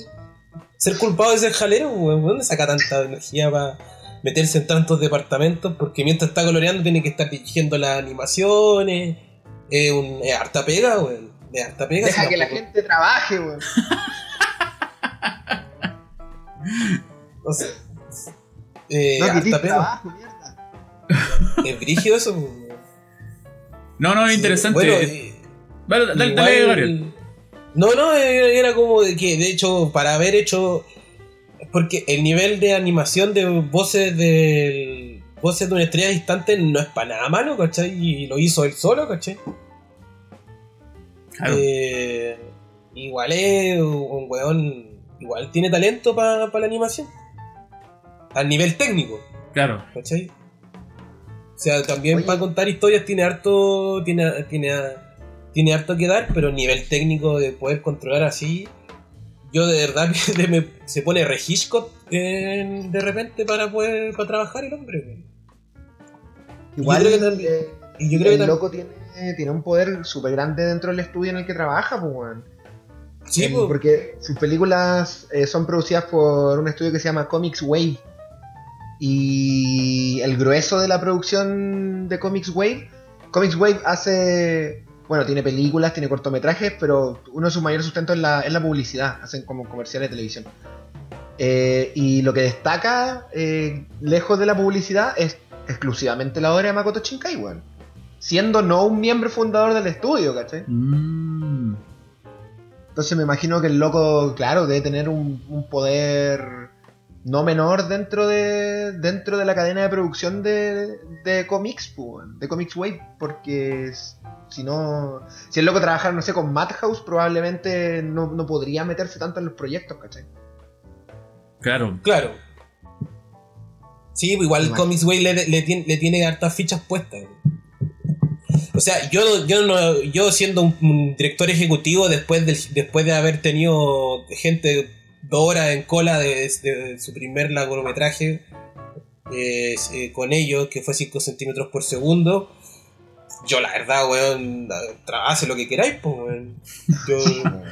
Ser culpado de ser jalero, weón. ¿De ¿Dónde saca tanta energía para meterse en tantos departamentos? Porque mientras está coloreando tiene que estar dirigiendo las animaciones. Es un. Es harta pega, weón. Es harta pega. Deja que la gente trabaje, weón. No sé. Eh, No harta pega. trabajo, mierda. Es brígido eso, weón. No, no, es interesante. Bueno, eh, Vale, dale, Igual- dale, Gabriel. No, no, era era como de que, de hecho, para haber hecho. Porque el nivel de animación de voces de. Voces de una estrella distante no es para nada malo, ¿cachai? Y lo hizo él solo, ¿cachai? Claro. Eh, igual es un weón. Igual tiene talento para la animación. Al nivel técnico, Claro. ¿cachai? O sea, también para contar historias tiene harto. Tiene, tiene, tiene harto que dar, pero a nivel técnico de poder controlar así. Yo de verdad que me- se pone re en- de repente para poder para trabajar el hombre. Igual creo que también- eh, Y yo creo que el loco tiene, tiene un poder súper grande dentro del estudio en el que trabaja, pues, weón. Sí, Em, po. porque sus películas eh, son producidas por un estudio que se llama Comics Wave. Y el grueso de la producción de Comics Wave, Comics Wave hace, bueno, tiene películas, tiene cortometrajes, pero uno de sus mayores sustentos es la, es la publicidad, hacen como comerciales de televisión. Eh, y lo que destaca, eh, lejos de la publicidad, es exclusivamente la obra de Makoto Shinkai, weón. Siendo no un miembro fundador del estudio, ¿cachai? Mm. Entonces me imagino que el loco, claro, debe tener un, un poder no menor dentro de dentro de la cadena de producción de, de cómics, pues, de Comics Wave, porque si no, si el loco trabajara, no sé, con Madhouse, probablemente no, no podría meterse tanto en los proyectos, ¿cachai? Claro. Claro. Sí, pues igual. Comics Way le, le tiene, le tiene hartas fichas puestas. güey. O sea, yo, yo, no, yo siendo un, un director ejecutivo, después, del, después de haber tenido gente dos horas en cola de, de su primer largometraje eh, eh, con ellos, que fue 5 centímetros por segundo, yo la verdad, weón, hace lo que queráis, pues, weón. Yo,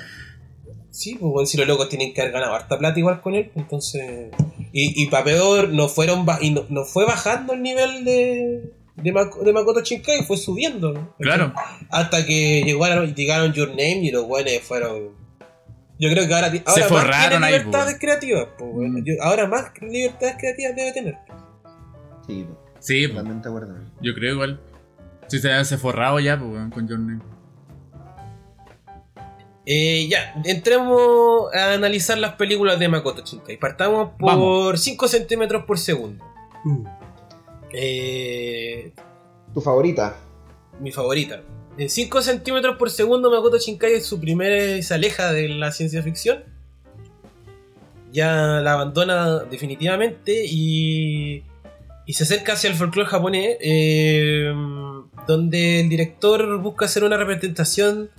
Sí, pues bueno, si los locos tienen que haber ganado harta plata igual con él, pues, entonces. Y, y para peor, no fueron y no, no fue bajando el nivel de, de, Mak- de Makoto Shinkai, fue subiendo. ¿no? Claro. Hasta que llegaron, llegaron Your Name y los buenos fueron. Yo creo que ahora, forraron tiene ahí, libertades pues. creativas. pues, bueno. Mm. Yo- ahora más libertades creativas debe tener. Sí, Sí, pues, totalmente acuerdo. yo creo igual. Si se se forrado ya, pues, weón, con John Name. Eh, ya, entremos a analizar las películas de Makoto Shinkai. Partamos por 5 centímetros por segundo. Eh, ¿Tu favorita? mi favorita. En 5 centímetros por segundo Makoto Shinkai su primer se aleja de la ciencia ficción. Ya la abandona definitivamente y, y se acerca hacia el folclore japonés, eh, donde el director busca hacer una representación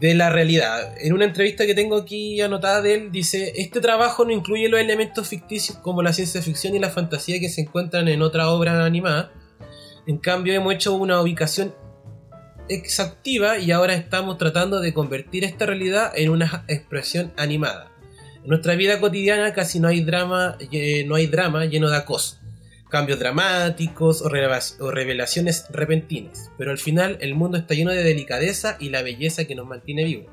de la realidad. En una entrevista que tengo aquí anotada de él, dice, este trabajo no incluye los elementos ficticios como la ciencia ficción y la fantasía que se encuentran en otra obra animada. En cambio, hemos hecho una ubicación exhaustiva y ahora estamos tratando de convertir esta realidad en una expresión animada. En nuestra vida cotidiana casi no hay drama, eh, no hay drama lleno de acoso, cambios dramáticos o, revela- o revelaciones repentinas, pero al final el mundo está lleno de delicadeza y la belleza que nos mantiene vivos.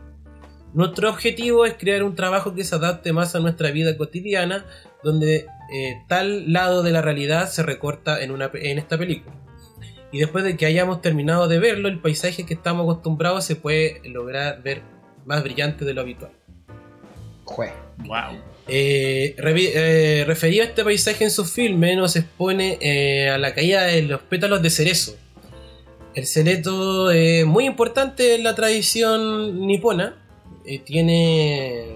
Nuestro objetivo es crear un trabajo que se adapte más a nuestra vida cotidiana, donde eh, tal lado de la realidad se recorta en esta película. Y después de que hayamos terminado de verlo, el paisaje que estamos acostumbrados se puede lograr ver más brillante de lo habitual. Jue. Wow. Eh, eh, referido a este paisaje en su filme, nos expone eh, a la caída de los pétalos de cerezo. El cerezo es muy importante en la tradición nipona. eh, tiene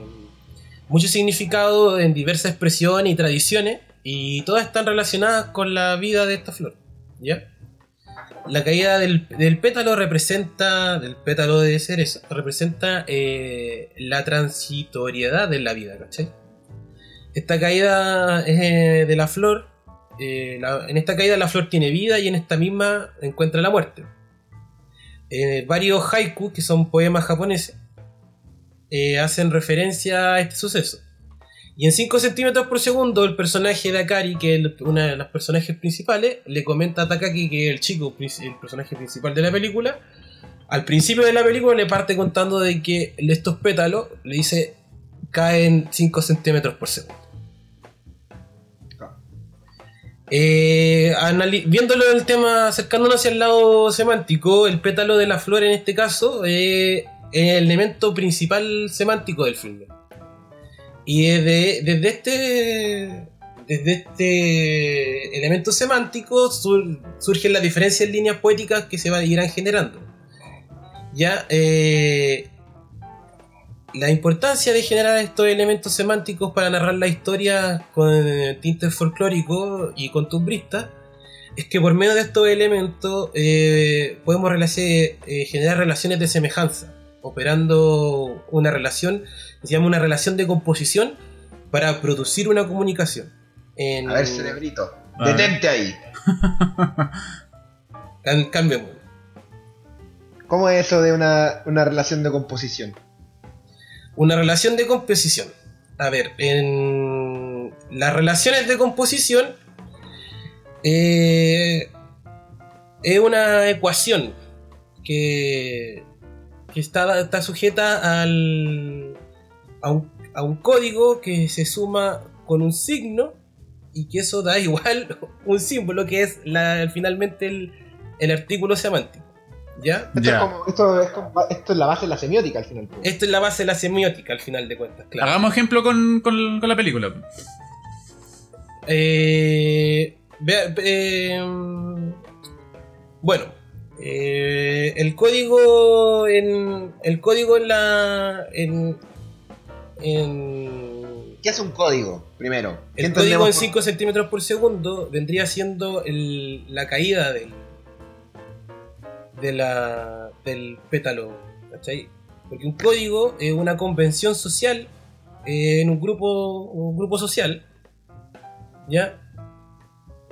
mucho significado en diversas expresiones y tradiciones. Y todas están relacionadas con la vida de esta flor. ¿Ya? La caída del, pétalo representa, del pétalo de cerezo, representa eh, la transitoriedad de la vida, ¿cachai? Esta caída eh, de la flor, eh, en esta caída la flor tiene vida y en esta misma encuentra la muerte. Varios haiku, que son poemas japoneses, hacen referencia a este suceso. Y en 5 centímetros por segundo, el personaje de Akari, que es una de las personajes principales, le comenta a Takaki, que es el chico, el personaje principal de la película, al principio de la película le parte contando de que estos pétalos, le dice, caen 5 centímetros por segundo. Eh, anali- viéndolo el tema, acercándonos hacia el lado semántico, el pétalo de la flor en este caso eh, es el elemento principal semántico del filme. Y desde, desde este desde este elemento semántico sur- surgen las diferencias en líneas poéticas que se van, irán generando. Ya, eh, la importancia de generar estos elementos semánticos para narrar la historia con tintes folclóricos y costumbristas es que por medio de estos elementos eh, podemos eh, generar relaciones de semejanza, operando una relación se llama una relación de composición para producir una comunicación. En, A ver, cerebrito. A ver. Detente ahí. cambio, bueno, ¿Cómo es eso de una, una relación de composición? Una relación de composición. A ver, en las relaciones de composición eh, es una ecuación que, que está, está sujeta al, a, un, a un código que se suma con un signo y que eso da igual un símbolo que es la, finalmente el, el artículo semántico. ¿Ya? Esto, Ya. es como, esto, es como- esto es la base de la semiótica al final. pues. Esto es la base de la semiótica al final de cuentas, claro. Hagamos ejemplo con, con- con la película. Eh, vea- eh, bueno, eh, el código en el código en la en, en- ¿Qué es un código? Primero. ¿Qué el código en por- 5 centímetros por segundo vendría siendo el- la caída del de la, del pétalo, ¿cachai? Porque un código es una convención social eh, en un grupo un grupo social, ¿ya?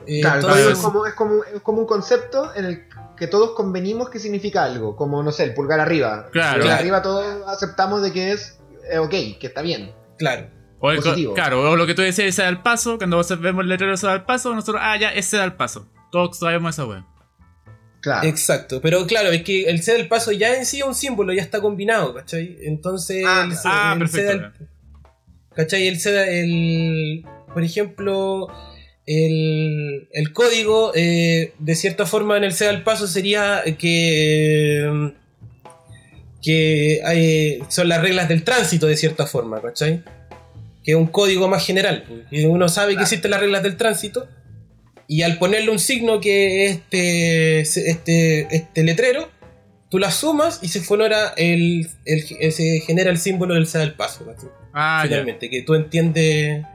Eh, Claro, entonces- es como, es, como, es como un concepto en el que todos convenimos que significa algo. Como, no sé, el pulgar arriba. Claro. Pulgar Claro. arriba todos aceptamos de que es eh, ok, que está bien. Claro. O el claro, o lo que tú decías, ese da el paso. Cuando vos vemos el letrero ese da el paso, nosotros, ah, ya, ese da el paso. Todos sabemos esa wea. Claro. Exacto, pero claro, es que el C del paso ya en sí es un símbolo, ya está combinado, ¿cachai? Entonces, Ah, el C, ah, el C perfecto, del- ¿cachai? El C, da- el, por ejemplo, el, el código, eh, de cierta forma, en el C del paso sería que, que hay- son las reglas del tránsito, de cierta forma, ¿cachai? Que es un código más general, que uno sabe que Claro. existen las reglas del tránsito. Y al ponerle un signo que es este, este, este letrero, tú las sumas y se honora el, el, se genera el símbolo del sea del paso. ¿cachai? Ah, ya. Finalmente, que tú entiendes.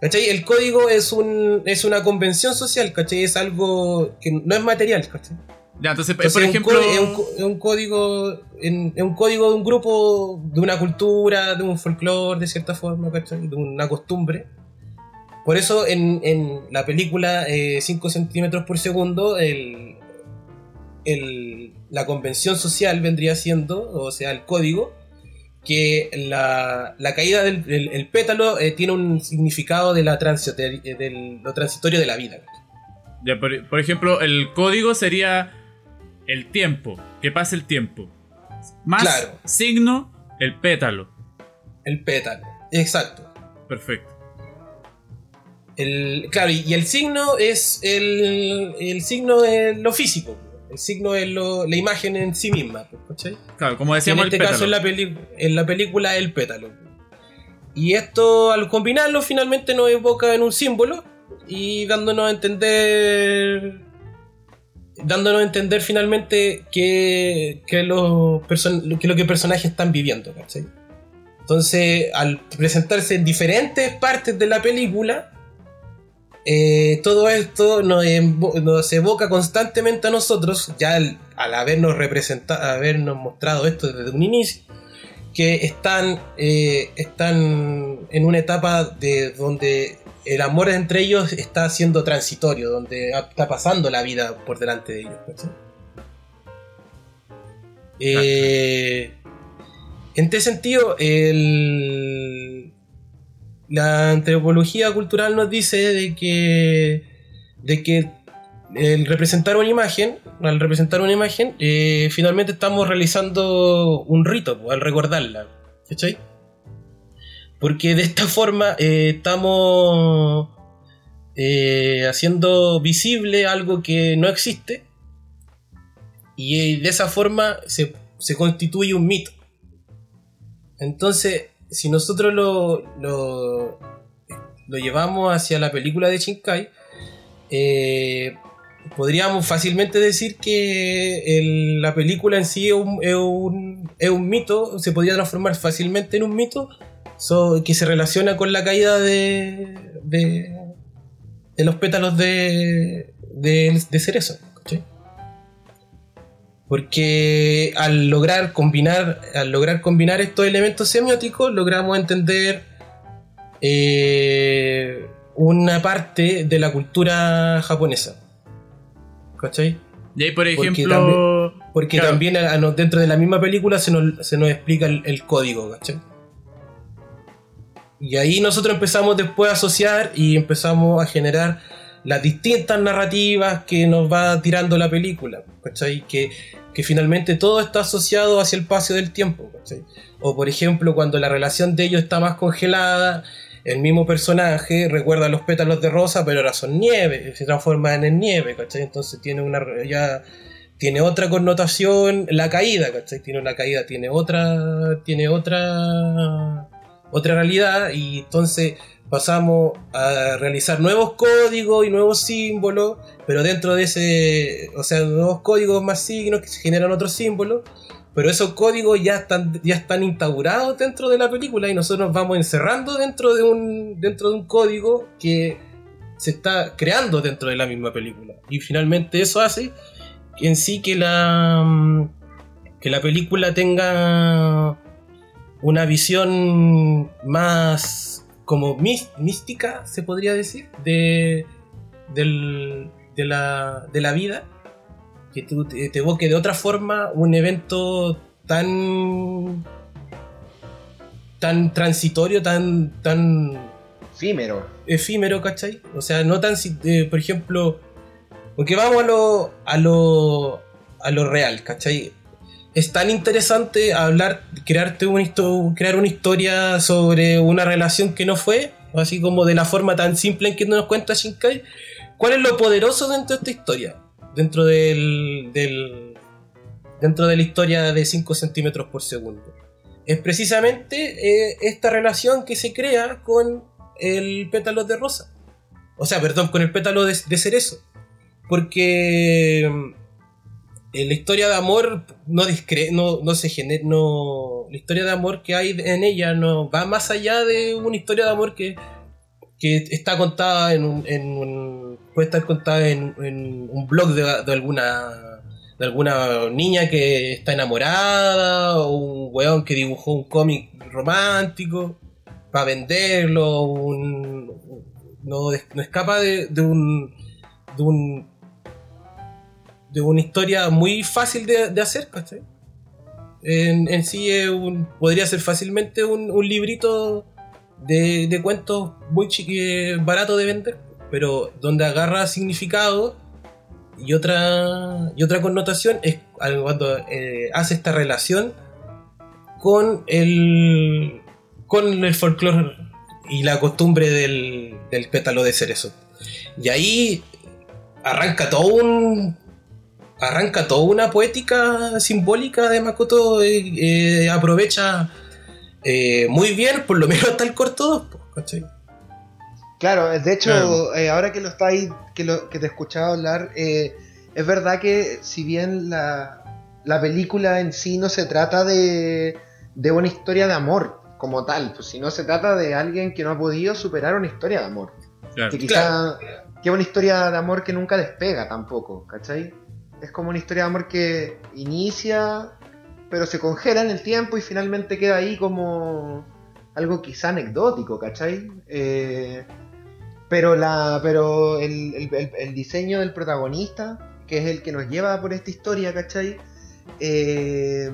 ¿Cachai? El código es un es una convención social, ¿cachai? Es algo que no es material, ¿cachai? Ya, entonces, Entonces, por ejemplo. es un, co- es un código es un código de un grupo, de una cultura, de un folclore, de cierta forma, ¿cachai? De una costumbre. Por eso en, en la película 5 centímetros por segundo, el, el- la convención social vendría siendo, o sea, el código, que la, la caída del el- el pétalo eh, tiene un significado de, la transi- de- de lo transitorio de la vida. Ya, por, por ejemplo, el código sería el tiempo, que pase el tiempo. Más Claro. signo, el pétalo. El pétalo, exacto. Perfecto. El, claro, y, el signo es el, el signo es lo físico. El signo es lo- la imagen en sí misma. ¿cachai? Claro, como Que en decíamos, este el caso en la, peli- en la película el pétalo. Y esto al combinarlo finalmente nos evoca en un símbolo y dándonos a entender dándonos a entender finalmente que, que, los que lo que personajes están viviendo. Entonces, al presentarse en diferentes partes de la película, eh, todo esto nos evoca constantemente a nosotros, ya al, al habernos representado, habernos mostrado esto desde un inicio, que están, eh, están en una etapa de donde el amor entre ellos está siendo transitorio, donde está pasando la vida por delante de ellos. ¿cachai? Eh, en este sentido, el- la antropología cultural nos dice de que, de que el representar una imagen, al representar una imagen, eh, finalmente estamos realizando un rito al recordarla. ¿Cachai? Porque de esta forma eh, estamos eh, haciendo visible algo que no existe y eh, de esa forma se, se constituye un mito. Entonces, si nosotros lo, lo, lo llevamos hacia la película de Shinkai, podríamos fácilmente decir que la película en sí es un, es un- es un mito, se podría transformar fácilmente en un mito so- que se relaciona con la caída de, de, de los pétalos de, de, de cerezo. ¿cachai? Porque al lograr combinar, al lograr combinar estos elementos semióticos, logramos entender eh, una parte de la cultura japonesa. ¿Cachai? Y ahí, por Porque ejemplo. Porque Claro. también a- a nos- dentro de la misma película se nos, se nos explica el, el código, ¿cachai? Y ahí nosotros empezamos después a asociar y empezamos a generar las distintas narrativas que nos va tirando la película, ¿cachai? Que, finalmente todo está asociado hacia el paso del tiempo, ¿cachai? O por ejemplo, cuando la relación de ellos está más congelada, el mismo personaje recuerda los pétalos de rosa, pero ahora son nieve, se transforman en nieve, ¿cachai? Entonces tiene una ya tiene otra connotación la caída, ¿cachai? Tiene una caída, tiene otra tiene otra otra realidad y entonces pasamos a realizar nuevos códigos y nuevos símbolos, pero dentro de ese, o sea, nuevos códigos más signos que se generan otros símbolos, pero esos códigos ya están, ya están instaurados dentro de la película y nosotros nos vamos encerrando dentro de un, dentro de un código que se está creando dentro de la misma película. Y finalmente eso hace en sí que la, que la película tenga una visión más como mística, se podría decir, de, del- de, la, de la vida, que te, te evoque de otra forma un evento tan tan transitorio, tan tan Efímero. efímero, ¿cachai? O sea, no tan, si- eh, por ejemplo, porque vamos a lo, a lo, a lo real, ¿cachai? Es tan interesante hablar, crearte crear una historia sobre una relación que no fue, así como de la forma tan simple en que nos cuenta Shinkai. ¿Cuál es lo poderoso dentro de esta historia? Dentro del, del dentro de la historia de 5 centímetros por segundo. Es precisamente eh, esta relación que se crea con el pétalo de rosa. O sea, perdón, con el pétalo de, cerezo. Porque eh, la historia de amor no, discre no, no se genera, no, la historia de amor que hay en ella no va más allá de una historia de amor que, que está contada en un, en un- puede estar contada en, un blog de, de alguna de alguna niña que está enamorada o un weón que dibujó un cómic romántico para venderlo un- no, no escapa de un de un de una historia muy fácil de, de hacer, ¿cachai? En, en sí es un- podría ser fácilmente un, un librito de, de cuentos muy chiqui, barato de vender, pero donde agarra significado y otra, y otra connotación es cuando eh, hace esta relación con el, con el folclore y la costumbre del, del pétalo de cerezo. Y ahí arranca todo un. Arranca toda una poética simbólica de Makoto. eh, eh, aprovecha eh, muy bien, por lo menos hasta el corto 2. po, ¿cachai? Claro, de hecho, Claro. eh, ahora que lo estáis, que, lo, que te escuchaba hablar, eh, es verdad que si bien la, la película en sí no se trata de, de una historia de amor como tal, pues sino se trata de alguien que no ha podido superar una historia de amor. Claro. Que quizá que es una historia de amor que nunca despega tampoco, ¿cachai? Es como una historia de amor que inicia, pero se congela en el tiempo y finalmente queda ahí como algo quizá anecdótico, ¿cachai? Eh, pero la, pero el, el- diseño del protagonista, que es el que nos lleva por esta historia, ¿cachai? Eh,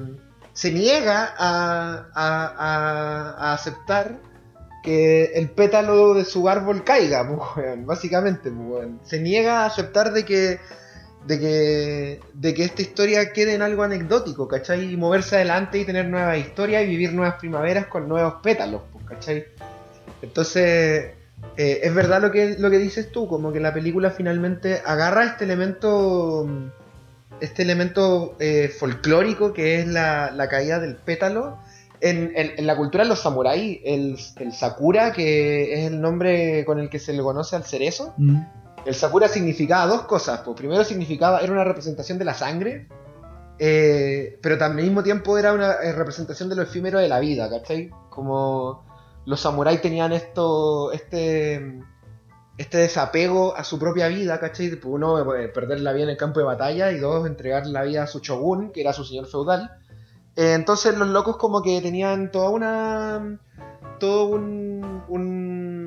se niega a, a- a- a aceptar que el pétalo de su árbol caiga, pues, básicamente, pues, se niega a aceptar de que, de que de que esta historia quede en algo anecdótico, ¿cachai? Y moverse adelante y tener nuevas historias y vivir nuevas primaveras con nuevos pétalos, pues, ¿cachai? Entonces, eh, es verdad lo que, lo que dices tú, como que la película finalmente agarra este elemento este elemento eh, folclórico que es la, la caída del pétalo en, en- la cultura de los samuráis, el, el sakura, que es el nombre con el que se le conoce al cerezo, Mm. El sakura significaba dos cosas. Pues primero significaba, era una representación de la sangre, eh, pero al mismo tiempo era una eh, representación de lo efímero de la vida, ¿cachai? Como los samuráis tenían esto, este, este desapego a su propia vida, ¿cachai? Uno, eh, perder la vida en el campo de batalla y dos, entregar la vida a su shogun, que era su señor feudal. Eh, entonces los locos como que tenían toda una... todo un... un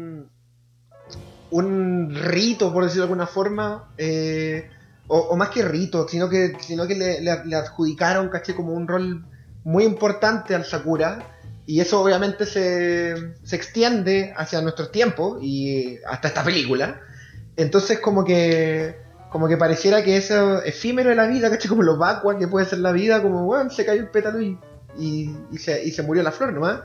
un rito, por decirlo de alguna forma, eh, o, más que rito, sino que, sino que le adjudicaron, caché, como un rol muy importante al Sakura, y eso obviamente se, se extiende hacia nuestros tiempos y hasta esta película. Entonces como que como que pareciera que eso efímero de la vida, caché, como lo vacua que puede ser la vida, como bueno, se cayó el pétalo y, y, y se, y se murió la flor nomás.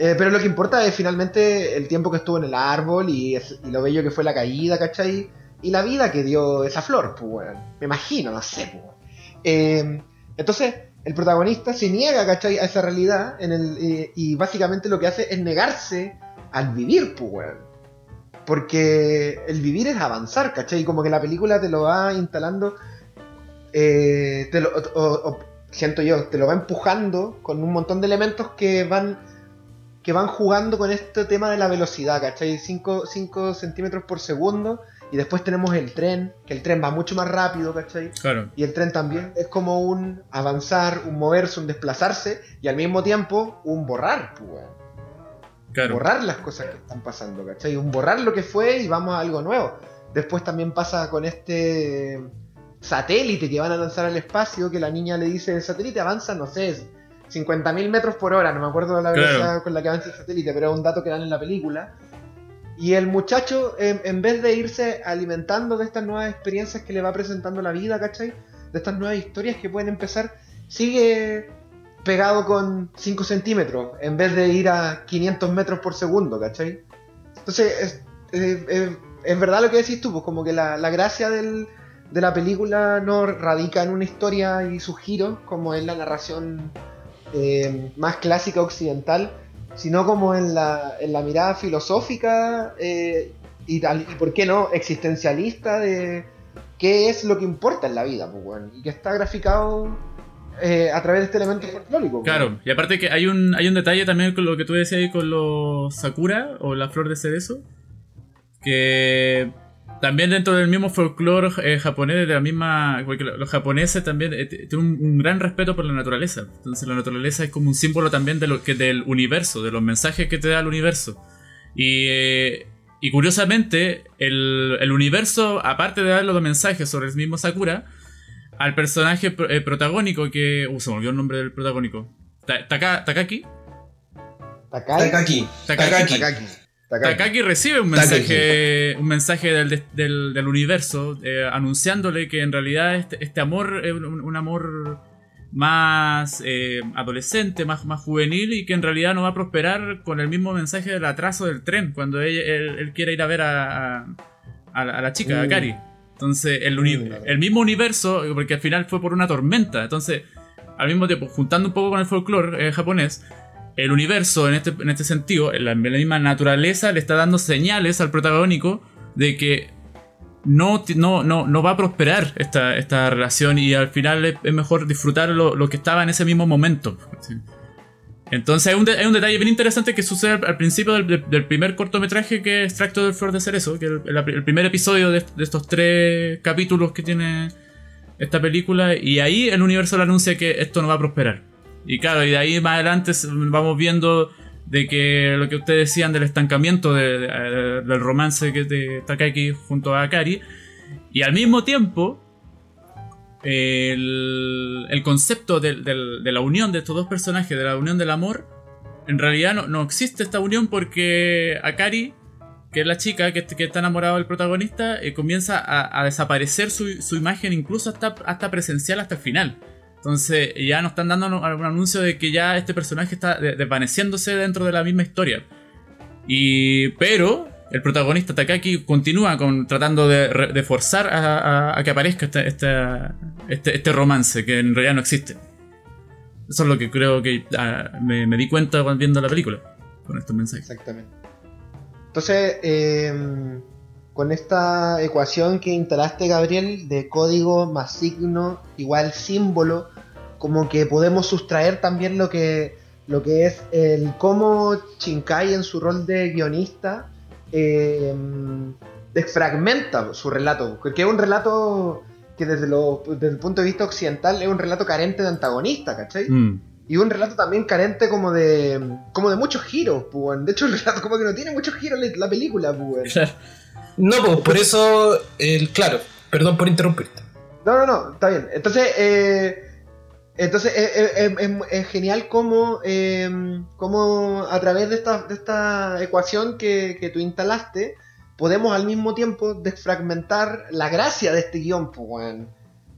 Eh, pero lo que importa es finalmente el tiempo que estuvo en el árbol y, y lo bello que fue la caída, ¿cachai? Y la vida que dio esa flor, pues, weón. Me imagino, no sé, pues. Eh, entonces, el protagonista se niega, ¿cachai? A esa realidad eh, y básicamente lo que hace es negarse al vivir, pues, weón. Porque el vivir es avanzar, ¿cachai? Como que la película te lo va instalando, eh, te lo, o- siento yo, te lo va empujando con un montón de elementos que van que van jugando con este tema de la velocidad, ¿cachai? 5 centímetros por segundo y después tenemos el tren, que el tren va mucho más rápido, ¿cachai? Claro. Y el tren también es como un avanzar, un moverse, un desplazarse y al mismo tiempo un borrar, pues. Claro. borrar las cosas que están pasando, ¿cachai? Un borrar lo que fue y vamos a algo nuevo. Después también pasa con este satélite que van a lanzar al espacio, que la niña le dice, el satélite avanza, no sé, 50.000 metros por hora, no me acuerdo la Claro. velocidad con la que avanza el satélite, pero es un dato que dan en la película. Y el muchacho, en, en vez de irse alimentando de estas nuevas experiencias que le va presentando la vida, ¿cachai? De estas nuevas historias que pueden empezar, sigue pegado con 5 centímetros, en vez de ir a 500 metros por segundo, ¿cachai? Entonces, es, es- es- es verdad lo que decís tú, pues como que la, la gracia del- de la película no radica en una historia y sus giros, como en la narración eh, más clásica occidental, sino como en la, en la mirada filosófica eh, y, por qué no, existencialista de, qué es lo que importa en la vida, pues, weón, y que está graficado eh, a través de este elemento folclórico. Claro, y aparte que hay un, hay un detalle también con lo que tú decías ahí con los sakura o la flor de cerezo, que también dentro del mismo folclore eh, japonés, de la misma, porque lo- los japoneses también eh, tienen un, un gran respeto por la naturaleza. Entonces la naturaleza es como un símbolo también de lo que del universo, de los mensajes que te da el universo. Y, eh, y curiosamente, el, el universo, aparte de dar los mensajes sobre el mismo Sakura, al personaje eh, protagónico que... Uh, se me olvidó el nombre del protagónico. Ta- Taka- Takaki. Takaki. Takaki. Takaki. Takaki. Takaki. Recibe un mensaje, un mensaje del, del- del universo eh, anunciándole que en realidad este, este amor es un, un amor más eh, adolescente, más, más juvenil y que en realidad no va a prosperar con el mismo mensaje del atraso del tren cuando él, él quiere ir a ver a, a- a la, a la chica, a Mm. Kari. Entonces, el, uni- Mm, el mismo universo, porque al final fue por una tormenta. Entonces, al mismo tiempo, juntando un poco con el folclore eh, japonés, el universo, en este, en este sentido, en la, misma naturaleza, le está dando señales al protagónico de que no, no, no, no va a prosperar esta, esta relación y al final es, mejor disfrutar lo, lo que estaba en ese mismo momento. Entonces hay un, hay un detalle bien interesante que sucede al, principio del, del- primer cortometraje que es Extracto del Flor de Cerezo, que es el primer episodio de, de estos tres capítulos que tiene esta película y ahí el universo le anuncia que esto no va a prosperar. Y claro, y de ahí más adelante vamos viendo de que lo que ustedes decían del estancamiento de- de- del romance que de Takaki junto a Akari y al mismo tiempo el, concepto de la unión de estos dos personajes, de la unión del amor, en realidad no, no existe esta unión porque Akari, que es la chica que, está enamorada del protagonista, eh, comienza a, a desaparecer su, su imagen incluso hasta, hasta presencial hasta el final. Entonces ya nos están dando un, un anuncio de que ya este personaje está de- desvaneciéndose dentro de la misma historia. Y, pero el protagonista Takaki continúa con, tratando de, forzar a, que aparezca este, esta- este, este romance que en realidad no existe. Eso es lo que creo que ah, me, me di cuenta viendo la película con estos mensajes. Exactamente. Entonces, eh, con esta ecuación que instalaste, Gabriel, de código más signo igual símbolo, como que podemos sustraer también lo que, lo que es el cómo Shinkai en su rol de guionista eh, desfragmenta su relato, porque es un relato que desde, lo- desde el punto de vista occidental es un relato carente de antagonista, ¿cachai? Mm, Y un relato también carente como de como de muchos giros, pues. De hecho, el relato como que no tiene muchos giros la, la película, pues. No, pues por eso, el, claro, perdón por interrumpirte. No, no, no, está bien. Entonces, eh, entonces eh, eh, eh, es, es genial como, eh, como a través de esta, de esta ecuación que, que tú instalaste, podemos al mismo tiempo desfragmentar la gracia de este guion, pues.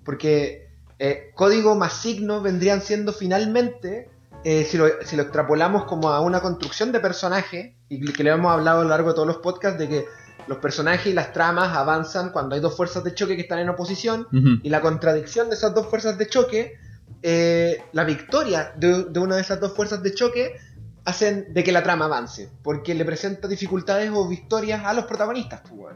Porque eh, código más signo vendrían siendo finalmente, eh, si, lo, si lo extrapolamos como a una construcción de personaje, y que le hemos hablado a lo largo de todos los podcasts, de que los personajes y las tramas avanzan cuando hay dos fuerzas de choque que están en oposición, y la contradicción de esas dos fuerzas de choque, eh, la victoria de, de una de esas dos fuerzas de choque, hacen de que la trama avance, porque le presenta dificultades o victorias a los protagonistas, pues.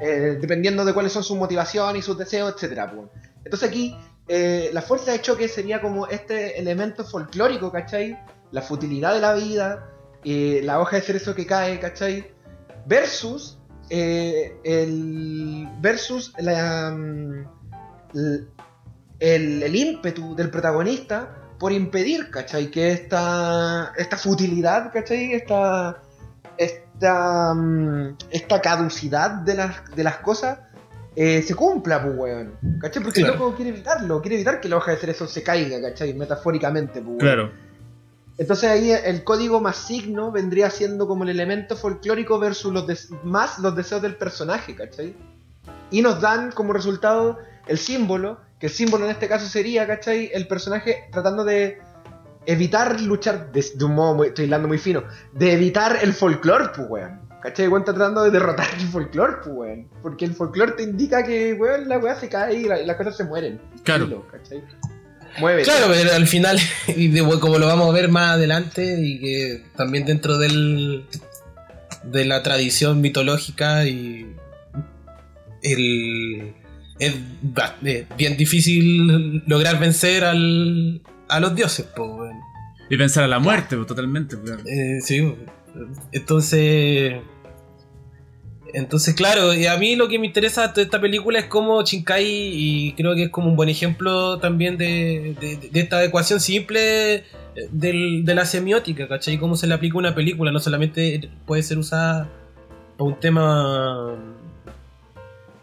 Eh, dependiendo de cuáles son sus motivaciones y sus deseos, etcétera, pues. Entonces aquí, eh, la fuerza de choque sería como este elemento folclórico, ¿cachai? La futilidad de la vida, la hoja de cerezo que cae, ¿cachai? Versus eh, el versus la, mm, el, el ímpetu del protagonista por impedir, ¿cachai? Que esta, esta futilidad, ¿cachai? Esta, esta, mm, esta caducidad de las, de las cosas eh, se cumpla, pues, weón. ¿Cachai? Porque Claro. el loco quiere evitarlo, quiere evitar que la hoja de cerezo se caiga, ¿cachai? Metafóricamente, pues, weón. Claro. Entonces ahí el código más signo vendría siendo como el elemento folclórico versus los des- más los deseos del personaje, ¿cachai? Y nos dan como resultado el símbolo, que el símbolo en este caso sería, ¿cachai? El personaje tratando de evitar luchar, de, de un modo muy, estoy hilando muy fino, de evitar el folclore, pues, weón. ¿Cachai? Weón está tratando de derrotar el folclore, pues, weón. Porque el folclore te indica que, weón, la weá se cae y, la- y las cosas se mueren. Claro. Filo, ¿cachai? Muévete. Claro, pero al final, y de- como lo vamos a ver más adelante, y que también dentro del de la tradición mitológica y el, es bien difícil lograr vencer al, a los dioses, pues. Y pensar a la muerte, pues, totalmente. pues. Eh, sí, entonces. Entonces, claro, y a mí lo que me interesa de esta película es cómo Shinkai, y creo que es como un buen ejemplo también de, de- esta ecuación simple de la semiótica, ¿cachai? Cómo se le aplica una película, no solamente puede ser usada para un tema.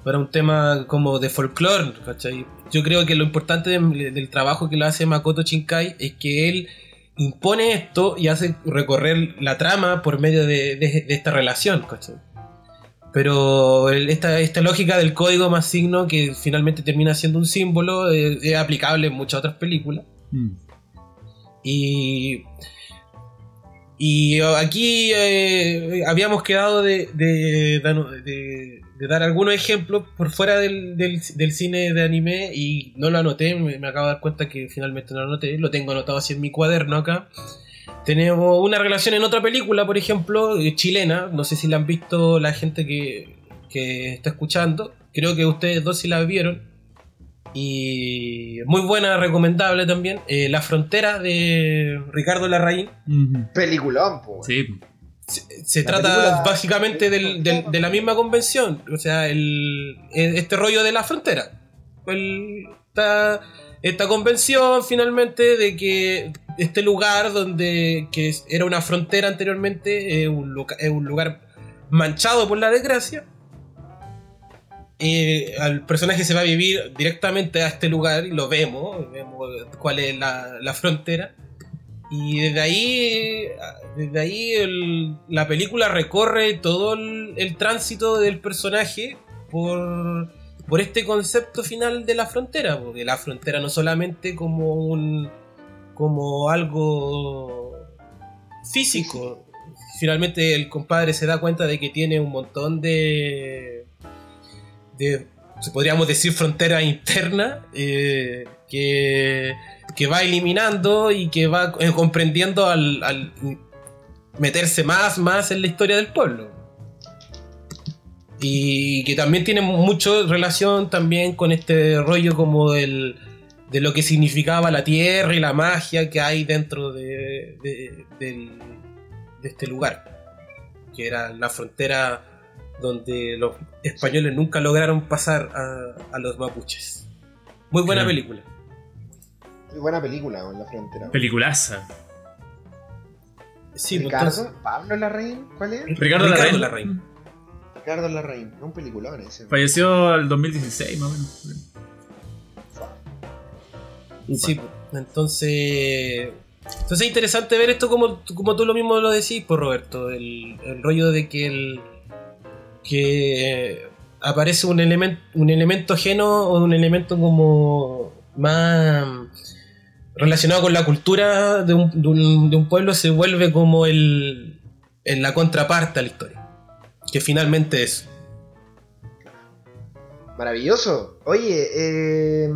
para un tema como de folclore, ¿cachai? Yo creo que lo importante de- del trabajo que lo hace Makoto Shinkai es que él impone esto y hace recorrer la trama por medio de- de esta relación, ¿cachai? Pero esta, esta lógica del código más signo que finalmente termina siendo un símbolo eh, es aplicable en muchas otras películas. Mm. Y, y aquí eh, habíamos quedado de, de- de- de dar algunos ejemplos por fuera del, del- del cine de anime y no lo anoté, me, me acabo de dar cuenta que finalmente no lo anoté, lo tengo anotado así en mi cuaderno acá. Tenemos una relación en otra película, por ejemplo, eh, chilena, no sé si la han visto la gente que, que está escuchando, creo que ustedes dos sí la vieron. Y muy buena, recomendable también. eh, la frontera de Ricardo Larraín. Ujú. Peliculón, po. Sí. Se, trata película- básicamente del- del- de la misma convención. O sea, el, el- este rollo de la frontera. El- esta, esta convención finalmente de que este lugar donde que era una frontera anteriormente es un, lugar manchado por la desgracia. Eh, al personaje se va a vivir directamente a este lugar y lo vemos, vemos cuál es la, la frontera. Y desde ahí, desde ahí la película recorre todo el, el tránsito del personaje por, por este concepto final de la frontera, porque la frontera no solamente como un como algo físico. Finalmente el compadre se da cuenta de que tiene un montón de de se podríamos decir frontera interna eh, que, que va eliminando y que va eh, comprendiendo al, al meterse más más en la historia del pueblo y que también tiene mucho relación también con este rollo como del, de lo que significaba la tierra y la magia que hay dentro de, de- del- de este lugar que era la frontera donde los españoles nunca lograron pasar a, a los mapuches. Muy buena Claro. película. Muy buena película, en la frontera. Peliculaza. Sí, Ricardo, entonces- ¿Pablo Larraín? ¿Cuál es? Ricardo, Ricardo Larraín. Larraín. Ricardo Larraín, un peliculón ese. Falleció el 2016, más o menos. Sí, entonces. Entonces es interesante ver esto como, como tú lo mismo lo decís, por Roberto. El, el rollo de que el. que aparece un elemento, un elemento ajeno o un elemento como más relacionado con la cultura de un, de un- de un pueblo se vuelve como el en la contraparte a la historia. Que finalmente es. Maravilloso. Oye, eh,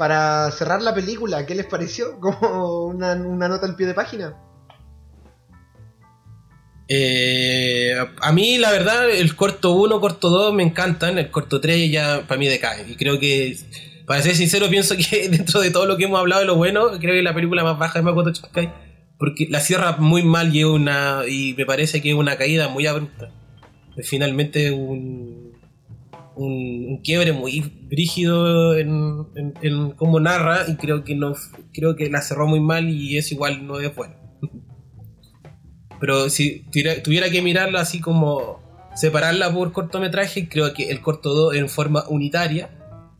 para cerrar la película, ¿qué les pareció? Como una, una nota al pie de página. Eh, a mí, la verdad, el corto 1, corto 2 me encantan. El corto 3 ya para mí decae. Y creo que, para ser sincero, pienso que dentro de todo lo que hemos hablado de lo bueno, creo que la película más baja es Makoto Shinkai. Porque la cierra muy mal y, una, y me parece que es una caída muy abrupta. Finalmente un, un, quiebre muy brígido en, cómo narra. Y creo que, no, creo que la cerró muy mal y eso igual no es bueno. Pero si tuviera, que mirarla así como separarla por cortometraje, creo que el corto 2 en forma unitaria,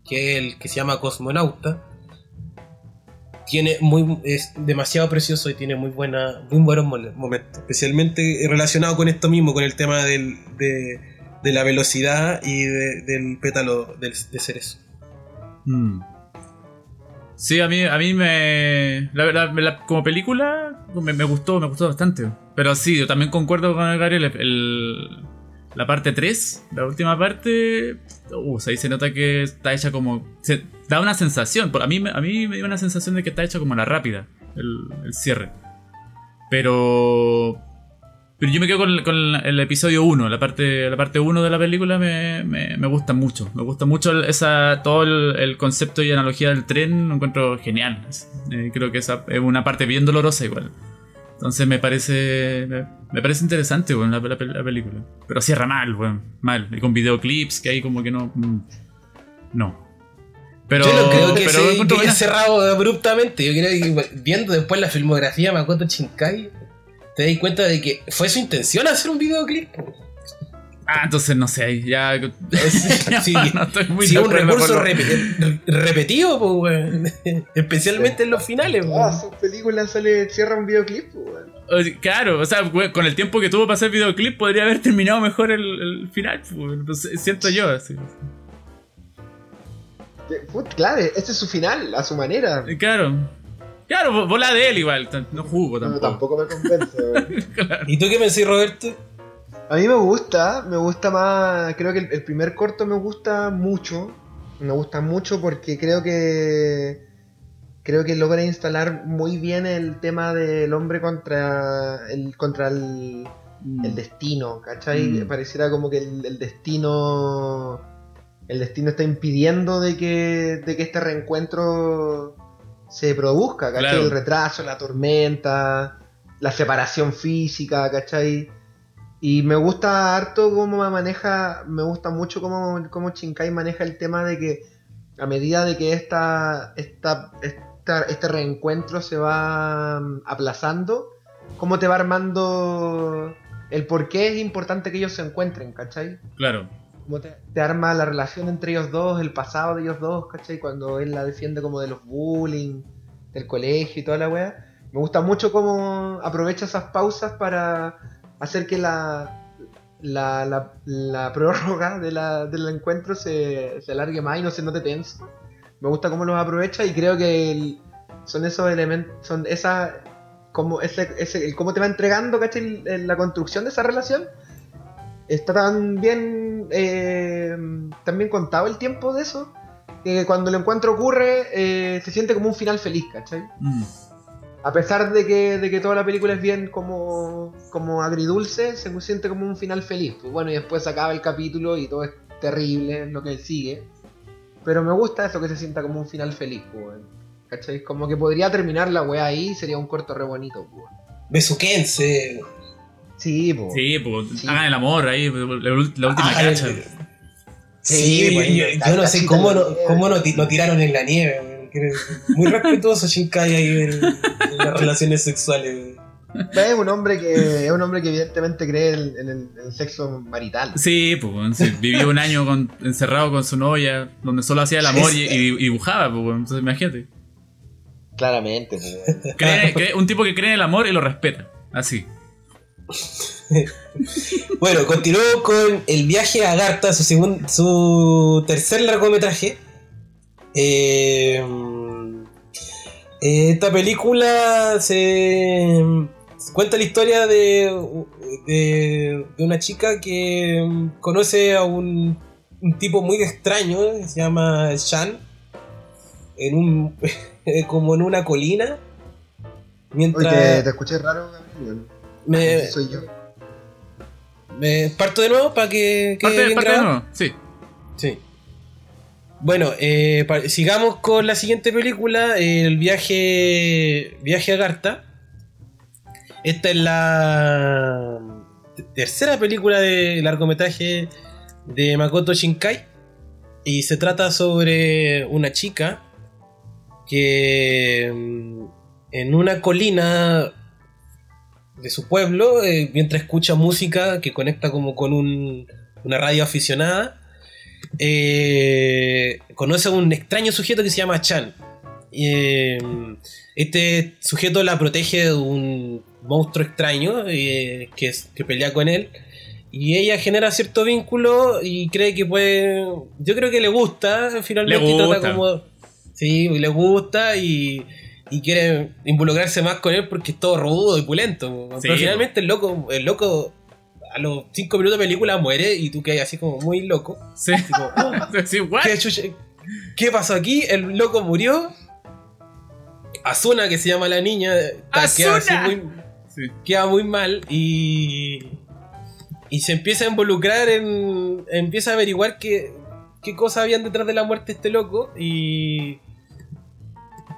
que es el que se llama Cosmonauta, tiene muy es demasiado precioso y tiene muy buena muy buenos momentos, especialmente relacionado con esto mismo, con el tema del- de, de la velocidad y de- del pétalo del, de cerezo. Mm. Sí, a mí, a mí me. La la- como película, me, me gustó, me gustó bastante. Pero sí, yo también concuerdo con Gabriel. el- la parte 3, la última parte. Uh, ahí se nota que está hecha como. Se da una sensación. por- A mí, me- a mí me dio una sensación de que está hecha como la rápida, el, el cierre. Pero. Pero yo me quedo con, con el episodio 1, la parte la parte 1 de la película me, me, me gusta mucho. Me gusta mucho esa, todo el, el concepto y analogía del tren, lo encuentro genial. Eh, creo que esa es una parte bien dolorosa igual. Entonces me parece me, me parece interesante bueno, la, la, la película. Pero cierra mal, bueno, mal. Y con videoclips que hay como que no... mm, No. Pero, yo no creo que pero se que haya cerrado abruptamente. Yo creo que viendo después la filmografía de Makoto Shinkai, te das cuenta de que fue su intención hacer un videoclip. Ah, entonces no sé, ahí ya... Sí, no estoy muy Sí, de un recurso re- repetido, pues, weón. Especialmente en los finales, Ah, weón. sus películas sale, cierra un videoclip, pues, Claro, o sea, güey, con el tiempo que tuvo para hacer videoclip podría haber terminado mejor el, el final, pues, no sé, siento yo así. Claro, este es su final, a su manera. Claro. Claro, bo- bola de él igual, no jugó No, tampoco. tampoco me convence. Claro. ¿Y tú qué pensás, Roberto? A mí me gusta, me gusta más, creo que el, el primer corto me gusta mucho, me gusta mucho porque creo que creo que logra instalar muy bien el tema del hombre contra el contra el, el destino, ¿cachai? Mm. Pareciera como que el, el destino el destino está impidiendo de que de que este reencuentro se produzca, ¿cachai? Claro. El retraso, la tormenta, la separación física, ¿cachai? Y me gusta harto cómo maneja, me gusta mucho cómo, cómo Shinkai maneja el tema de que a medida de que esta, esta, esta- este reencuentro se va mm, aplazando, cómo te va armando el por qué es importante que ellos se encuentren, ¿cachai? Claro. Cómo te, arma la relación entre ellos dos, el pasado de ellos dos, ¿cachai? Cuando él la defiende como de los bullying, del colegio y toda la wea. Me gusta mucho cómo aprovecha esas pausas para hacer que la, la, la, la prórroga de la- del encuentro se, se alargue más y no se note tenso. Me gusta cómo los aprovecha y creo que el- son esos elementos, son esa, como ese, ese, cómo te va entregando, ¿cachai? La construcción de esa relación está tan bien, eh, tan bien contado el tiempo de eso, que cuando el encuentro ocurre eh, se siente como un final feliz, ¿cachai? Mm. A pesar de que, de que toda la película es bien como, como agridulce, se siente como un final feliz. Pues bueno, y después acaba el capítulo y todo es terrible lo que sigue. Pero me gusta eso que se sienta como un final feliz, pues. ¿Cachai? Como que podría terminar la weá ahí y sería un corto re bonito, pues. Besuquense. Sí, pues. Sí, pues Sí. hagan el amor ahí, la, última Ah, cacha. el- Sí, Sí, pues, yo, yo- no sé cómo no, cómo no, no tiraron en la nieve. Muy respetuoso Shinkai ahí en, en las relaciones sexuales. Es un hombre que es un hombre que evidentemente cree en, en el, en el sexo marital. Sí, pues sí, vivió un año con- encerrado con su novia, donde solo hacía el amor y, y- dibujaba, pues entonces imagínate. Claramente, pues. Cree- cree- un tipo que cree en el amor y lo respeta, así. Bueno, continuó con El viaje a Agartha, su, segun- su tercer largometraje. Eh, esta película se cuenta la historia de, de, una chica que conoce a un, tipo muy extraño, que se llama Shan, en un, como en una colina. Mientras te, escuché raro. Me, Soy yo. me parto de nuevo para que quede Parte, bien parte de nuevo, sí. Sí. Bueno, eh, sigamos con la siguiente película, el viaje, viaje a Garta. Esta es la tercera película de largometraje de Makoto Shinkai. Y se trata sobre una chica que mm, en una colina de su pueblo, eh, mientras escucha música que conecta como con un- una radio aficionada, eh, conoce a un extraño sujeto que se llama Chan. Eh, este sujeto la protege de un monstruo extraño eh, que, que pelea con él. Y ella genera cierto vínculo y cree que puede. Yo creo que le gusta, finalmente. Le trata como. Sí, le gusta y, y quiere involucrarse más con él porque es todo rudo y pulento. Sí, Pero finalmente el loco, el loco a los 5 minutos de película muere y tú quedas así como muy loco. Sí. Oh, Sí? ¿qué, pasó aquí? El loco murió. Asuna, que se llama la niña, queda así muy, Sí. queda muy mal y, y se empieza a involucrar en. empieza a averiguar qué, qué cosas habían detrás de la muerte de este loco y.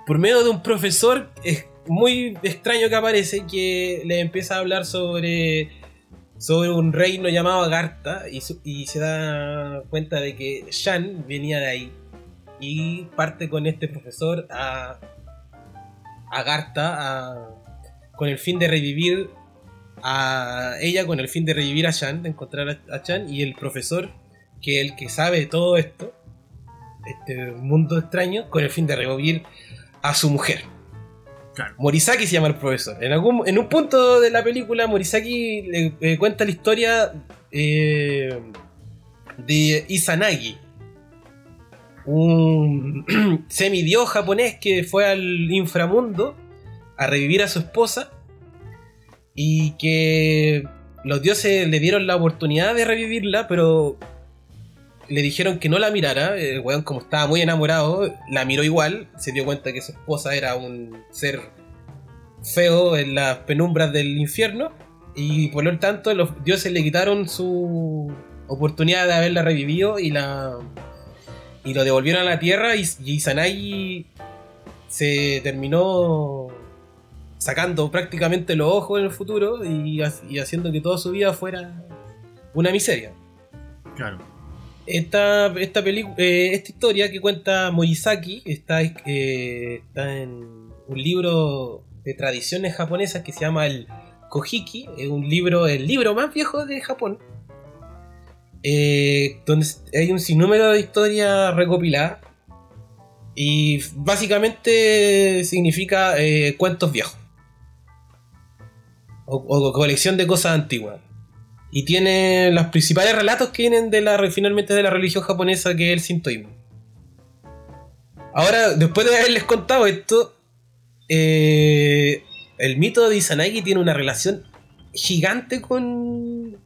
por medio de un profesor es muy extraño que aparece que le empieza a hablar sobre. sobre un reino llamado Agartha y, se da cuenta de que Shan venía de ahí y parte con este profesor a. Agartha con el fin de revivir a ella, con el fin de revivir a Chan, de encontrar a, a Chan, y el profesor, que es el que sabe todo esto, este mundo extraño, con el fin de revivir a su mujer. Claro. Morisaki se llama el profesor. En, algún, en un punto de la película, Morisaki le eh, cuenta la historia eh, de Izanagi, un semidios japonés que fue al inframundo a revivir a su esposa y que los dioses le dieron la oportunidad de revivirla, pero le dijeron que no la mirara. El weón, como estaba muy enamorado, la miró igual. Se dio cuenta que su esposa era un ser feo en las penumbras del infierno. Y por lo tanto, los dioses le quitaron su oportunidad de haberla revivido y la. Y lo devolvieron a la tierra. Y, y Izanagi se terminó sacando prácticamente los ojos en el futuro y haciendo que toda su vida fuera una miseria. Claro. Esta, esta, eh, esta historia que cuenta Morisaki está, eh, está en un libro de tradiciones japonesas que se llama el Kojiki, es un libro, el libro más viejo de Japón, eh, donde hay un sinnúmero de historias recopiladas y básicamente significa eh, cuentos viejos o colección de cosas antiguas. Y tiene los principales relatos que vienen de la finalmente de la religión japonesa que es el sintoísmo. Ahora, después de haberles contado esto, eh, el mito de Izanagi tiene una relación gigante con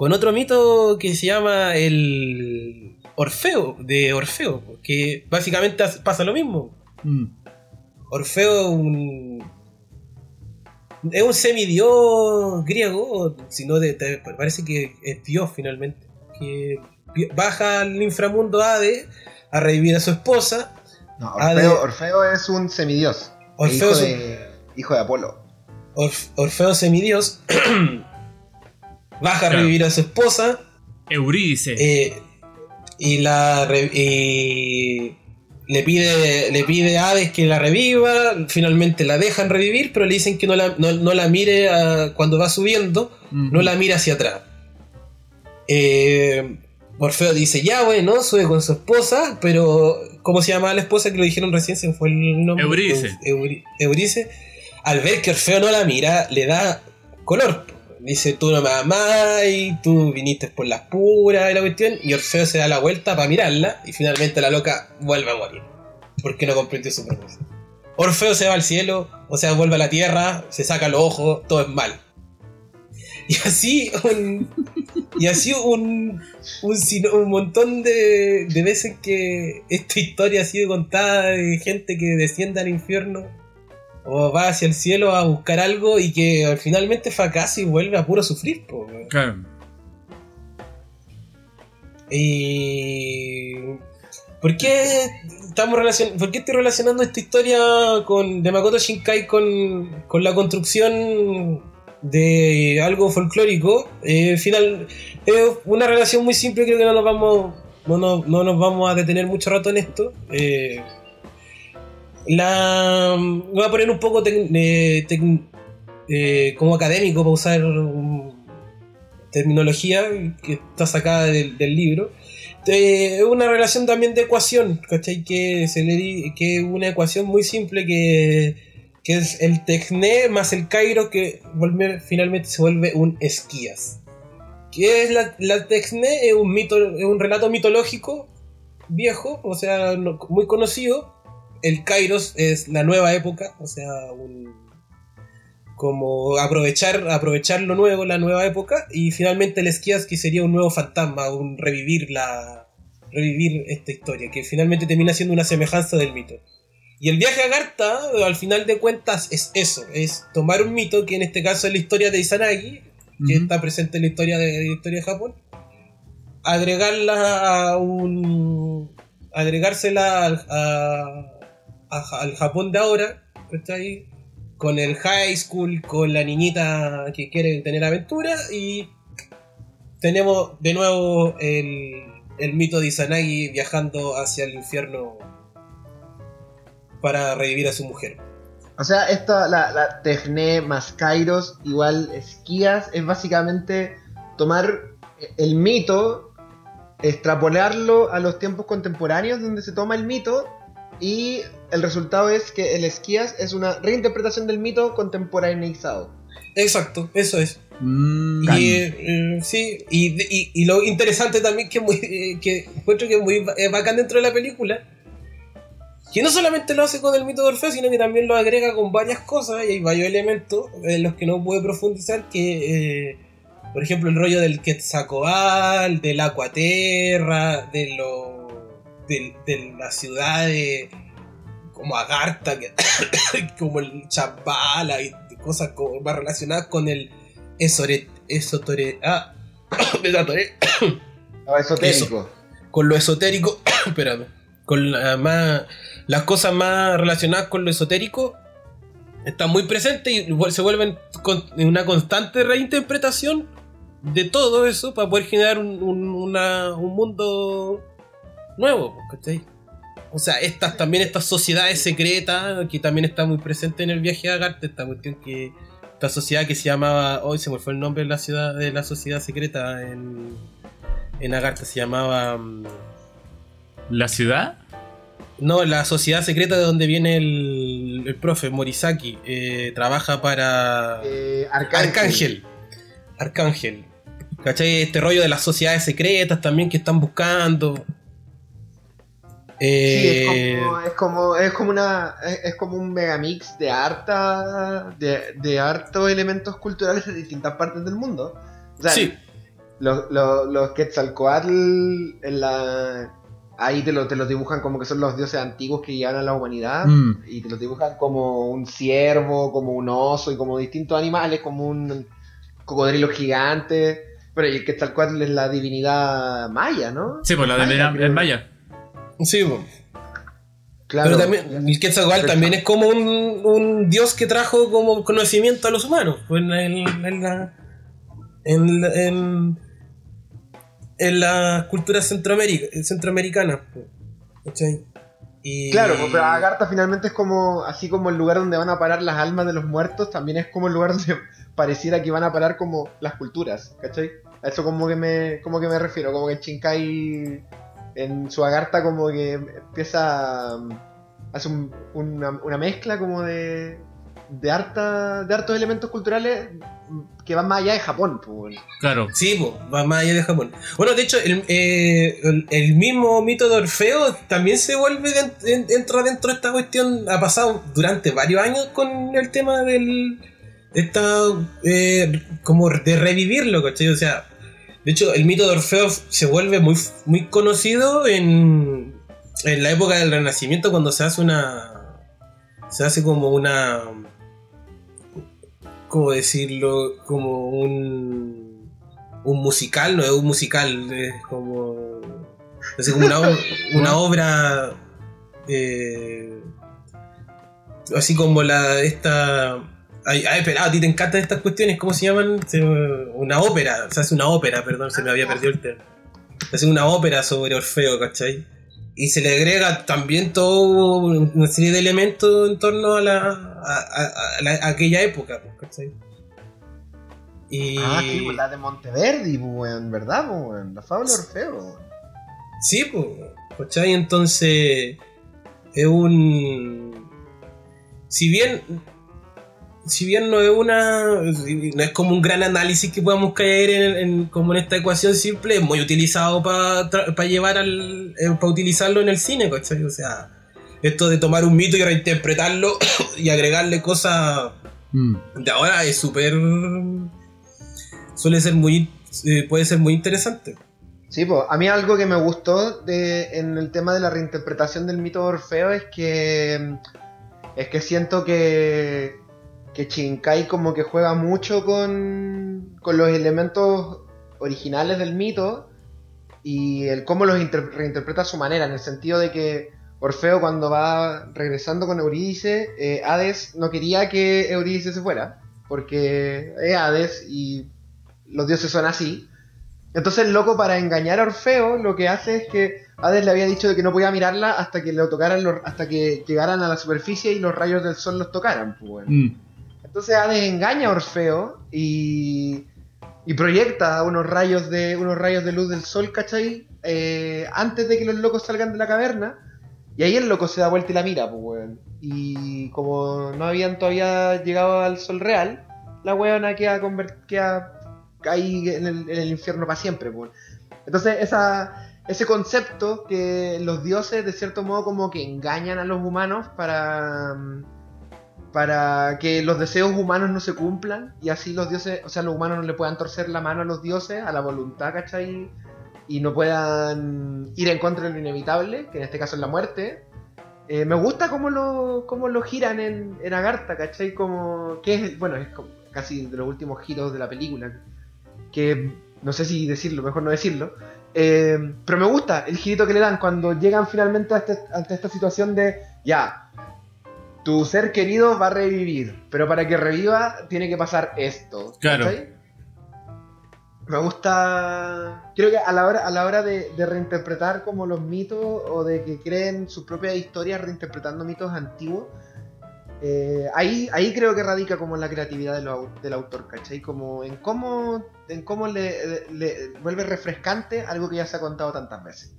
con otro mito que se llama el Orfeo, de Orfeo, que básicamente pasa lo mismo. Mm. Orfeo es un. Es un semidios griego, sino de, de- parece que es Dios finalmente. Que baja al inframundo Hades a revivir a su esposa. No, Orfeo, Orfeo es un semidios. Orfeo hijo, es un- de, hijo de Apolo. Orf- Orfeo semidios baja a revivir a su esposa. Eurídice. eh, y la y le pide le pide a Hades que la reviva finalmente la dejan revivir pero le dicen que no la, no, no la mire ah, cuando va subiendo no la mira hacia atrás. Eh, Orfeo dice, ya bueno, sube con su esposa, pero ¿cómo se llamaba la esposa que lo dijeron recién? Se me fue el nombre. Euridice. Eu- Euri- Euridice. Al ver que Orfeo no la mira, le da color. Dice, tú no me amás, y tú viniste por las puras y la cuestión. Y Orfeo se da la vuelta para mirarla y finalmente la loca vuelve a morir. Porque no comprendió su propósito. Orfeo se va al cielo, o sea, vuelve a la tierra, se saca los ojos, todo es mal. Y así un, y así un, un, un montón de, de veces que esta historia ha sido contada de gente que desciende al infierno o va hacia el cielo a buscar algo y que finalmente fracasa y vuelve a puro sufrir. po. Claro. Y... ¿Por qué, estamos relacion- ¿Por qué estoy relacionando esta historia con, de Makoto Shinkai con, con la construcción de algo folclórico? Eh, final, es una relación muy simple, creo que no nos vamos, no, nos- no nos vamos a detener mucho rato en esto. Eh, la, voy a poner un poco tec- eh, eh, como académico para usar terminología que está sacada del, libro. Eh, Es una relación también de ecuación, ¿cachai? Que, se le que es una ecuación muy simple que, que es el Tecné más el Cairo que finalmente se vuelve un Esquías. ¿Qué es la, la? Es un, mito, es un relato mitológico viejo, o sea, muy conocido. El Kairos es la nueva época, o sea, un, como aprovechar, aprovechar lo nuevo, la nueva época, y finalmente el Esquías que sería un nuevo fantasma, un revivir la revivir esta historia, que finalmente termina siendo una semejanza del mito. Y el viaje a Agartha, al final de cuentas, es eso, es tomar un mito, que en este caso es la historia de Izanagi, que está presente en la historia de, de la historia de Japón, agregarla a un. agregársela a- al Japón de ahora, ¿cachai? Con el high school, con la niñita que quiere tener aventura y tenemos de nuevo el, el mito de Izanagi viajando hacia el infierno para revivir a su mujer. O sea, esta, la, la más Kairos, igual esquías, es básicamente tomar el mito, extrapolarlo a los tiempos contemporáneos donde se toma el mito y el resultado es que el esquías es una reinterpretación del mito contemporaneizado. Exacto, eso es. Mm, Y eh, eh, sí, y, y- y lo interesante también que, muy, eh, que encuentro que es muy ba- eh, bacán dentro de la película, que no solamente lo hace con el mito de Orfeo, sino que también lo agrega con varias cosas y hay varios elementos en los que no puede profundizar, que eh, por ejemplo el rollo del Quetzalcoatl, del Aquaterra, de lo de, de la ciudad de como Agartha, que- como el Chambala y cosas como más relacionadas con el esore, esotore, ah. Lo esotérico. con lo esotérico, espérame, con la más, las cosas más relacionadas con lo esotérico están muy presentes y se vuelven con una constante reinterpretación de todo eso para poder generar un, un- una- un mundo nuevo, ¿cachai? O sea, estas también estas sociedades secretas que también está muy presente en el viaje a Agartha, esta cuestión que esta sociedad que se llamaba, hoy se me fue el nombre de la ciudad de la sociedad secreta en en Agartha se llamaba mm, ¿La ciudad? no, la sociedad secreta de donde viene el, el profe Morisaki. eh, trabaja para Eh, Arcángel. Arcángel. Arcángel. ¿Cachai? Este rollo de las sociedades secretas también que están buscando. Sí, Eh, es como, es como, es como una, es, es como un megamix de harta, de, de hartos elementos culturales de distintas partes del mundo. O sea, sí, los, los, los Quetzalcoatl en la, ahí te, lo, te los dibujan como que son los dioses antiguos que llevan a la humanidad. Mm. Y te los dibujan como un ciervo, como un oso y como distintos animales, como un cocodrilo gigante. Pero el Quetzalcoatl es la divinidad maya, ¿no? Sí, pues la en Maya. Sí. bo. Claro. Pero también el Quetzalcoatl también es como un, un dios que trajo como conocimiento a los humanos. pues, en, el- en la. En, la- en, en la cultura centroamericana. pues, ¿cachai? Y- Claro, pues, pero Agartha finalmente es como, así como el lugar donde van a parar las almas de los muertos, también es como el lugar donde pareciera que van a parar como las culturas, ¿cachai? A eso como que me, como que me refiero, como que Shinkai en su Agartha como que empieza, hace un- una, una mezcla como de, de, harta, de hartos elementos culturales que van más allá de Japón, pues. Claro. Sí, po, va más allá de Japón. Bueno, de hecho, el, eh, el- el mismo mito de Orfeo también se vuelve, entra dentro de esta cuestión, ha pasado durante varios años con el tema del... Esta, eh, como de revivirlo, ¿cachai? O sea, de hecho, el mito de Orfeo se vuelve muy, muy conocido en, en la época del Renacimiento cuando se hace una... Se hace como una... ¿Cómo decirlo? Como un un musical, no es un musical, es como. Es como una, una obra. eh, así como la. Esta. Ay, ay, espera, a ti te encantan estas cuestiones, ¿cómo se llaman? Una ópera, se hace una ópera, perdón, se me había perdido el tema. Se hace una ópera sobre Orfeo, ¿cachai? Y se le agrega también todo una serie de elementos en torno a la. a, a- a la- a aquella época, pues, ¿cachai? Y... Ah, sí, pues la de Monteverdi, pues, weón, ¿verdad, pues, weón? La fábula de Orfeo. Sí, pues, ¿cachai? Entonces, es un... Si bien... Si bien no es una... No es como un gran análisis que podamos caer en, en- como en esta ecuación simple, es muy utilizado para llevar al... para utilizarlo en el cine, ¿cachai? O sea, esto de tomar un mito y reinterpretarlo y agregarle cosas Mm. de ahora es súper... Suele ser muy... eh, puede ser muy interesante. Sí, pues a mí algo que me gustó de, en el tema de la reinterpretación del mito de Orfeo es que es que siento que que Shinkai como que juega mucho con, con los elementos originales del mito y el cómo los inter- reinterpreta a su manera, en el sentido de que Orfeo cuando va regresando con Eurídice, eh, Hades no quería que Eurídice se fuera, porque es Hades y los dioses son así. Entonces el loco para engañar a Orfeo lo que hace es que Hades le había dicho de que no podía mirarla hasta que le tocaran los, hasta que llegaran a la superficie y los rayos del sol los tocaran. Pues. Mm. Entonces Hades engaña a Orfeo y, y proyecta unos rayos de unos rayos de luz del sol, ¿cachai? Eh, antes de que los locos salgan de la caverna. Y ahí el loco se da vuelta y la mira, pues, weón. Y como no habían todavía llegado al sol real, la weona queda, queda ahí en el, en el infierno para siempre, pues. Entonces esa, ese concepto que los dioses de cierto modo como que engañan a los humanos para para que los deseos humanos no se cumplan y así los dioses, o sea, los humanos no le puedan torcer la mano a los dioses, a la voluntad, ¿cachai? Y no puedan ir en contra de lo inevitable, que en este caso es la muerte. Eh, me gusta cómo lo, cómo lo giran en, en Agartha, ¿cachai? Como, que es, bueno, es como casi de los últimos giros de la película, que no sé si decirlo, mejor no decirlo. Eh, pero me gusta el girito que le dan cuando llegan finalmente a este- ante esta situación de, ya, tu ser querido va a revivir, pero para que reviva tiene que pasar esto. Claro. ¿cachai? Me gusta. Creo que a la hora, a la hora de, de reinterpretar como los mitos o de que creen sus propias historias reinterpretando mitos antiguos, eh, ahí, ahí creo que radica como la creatividad de lo- del autor, ¿cachai? Como en cómo, en cómo le, le vuelve refrescante algo que ya se ha contado tantas veces.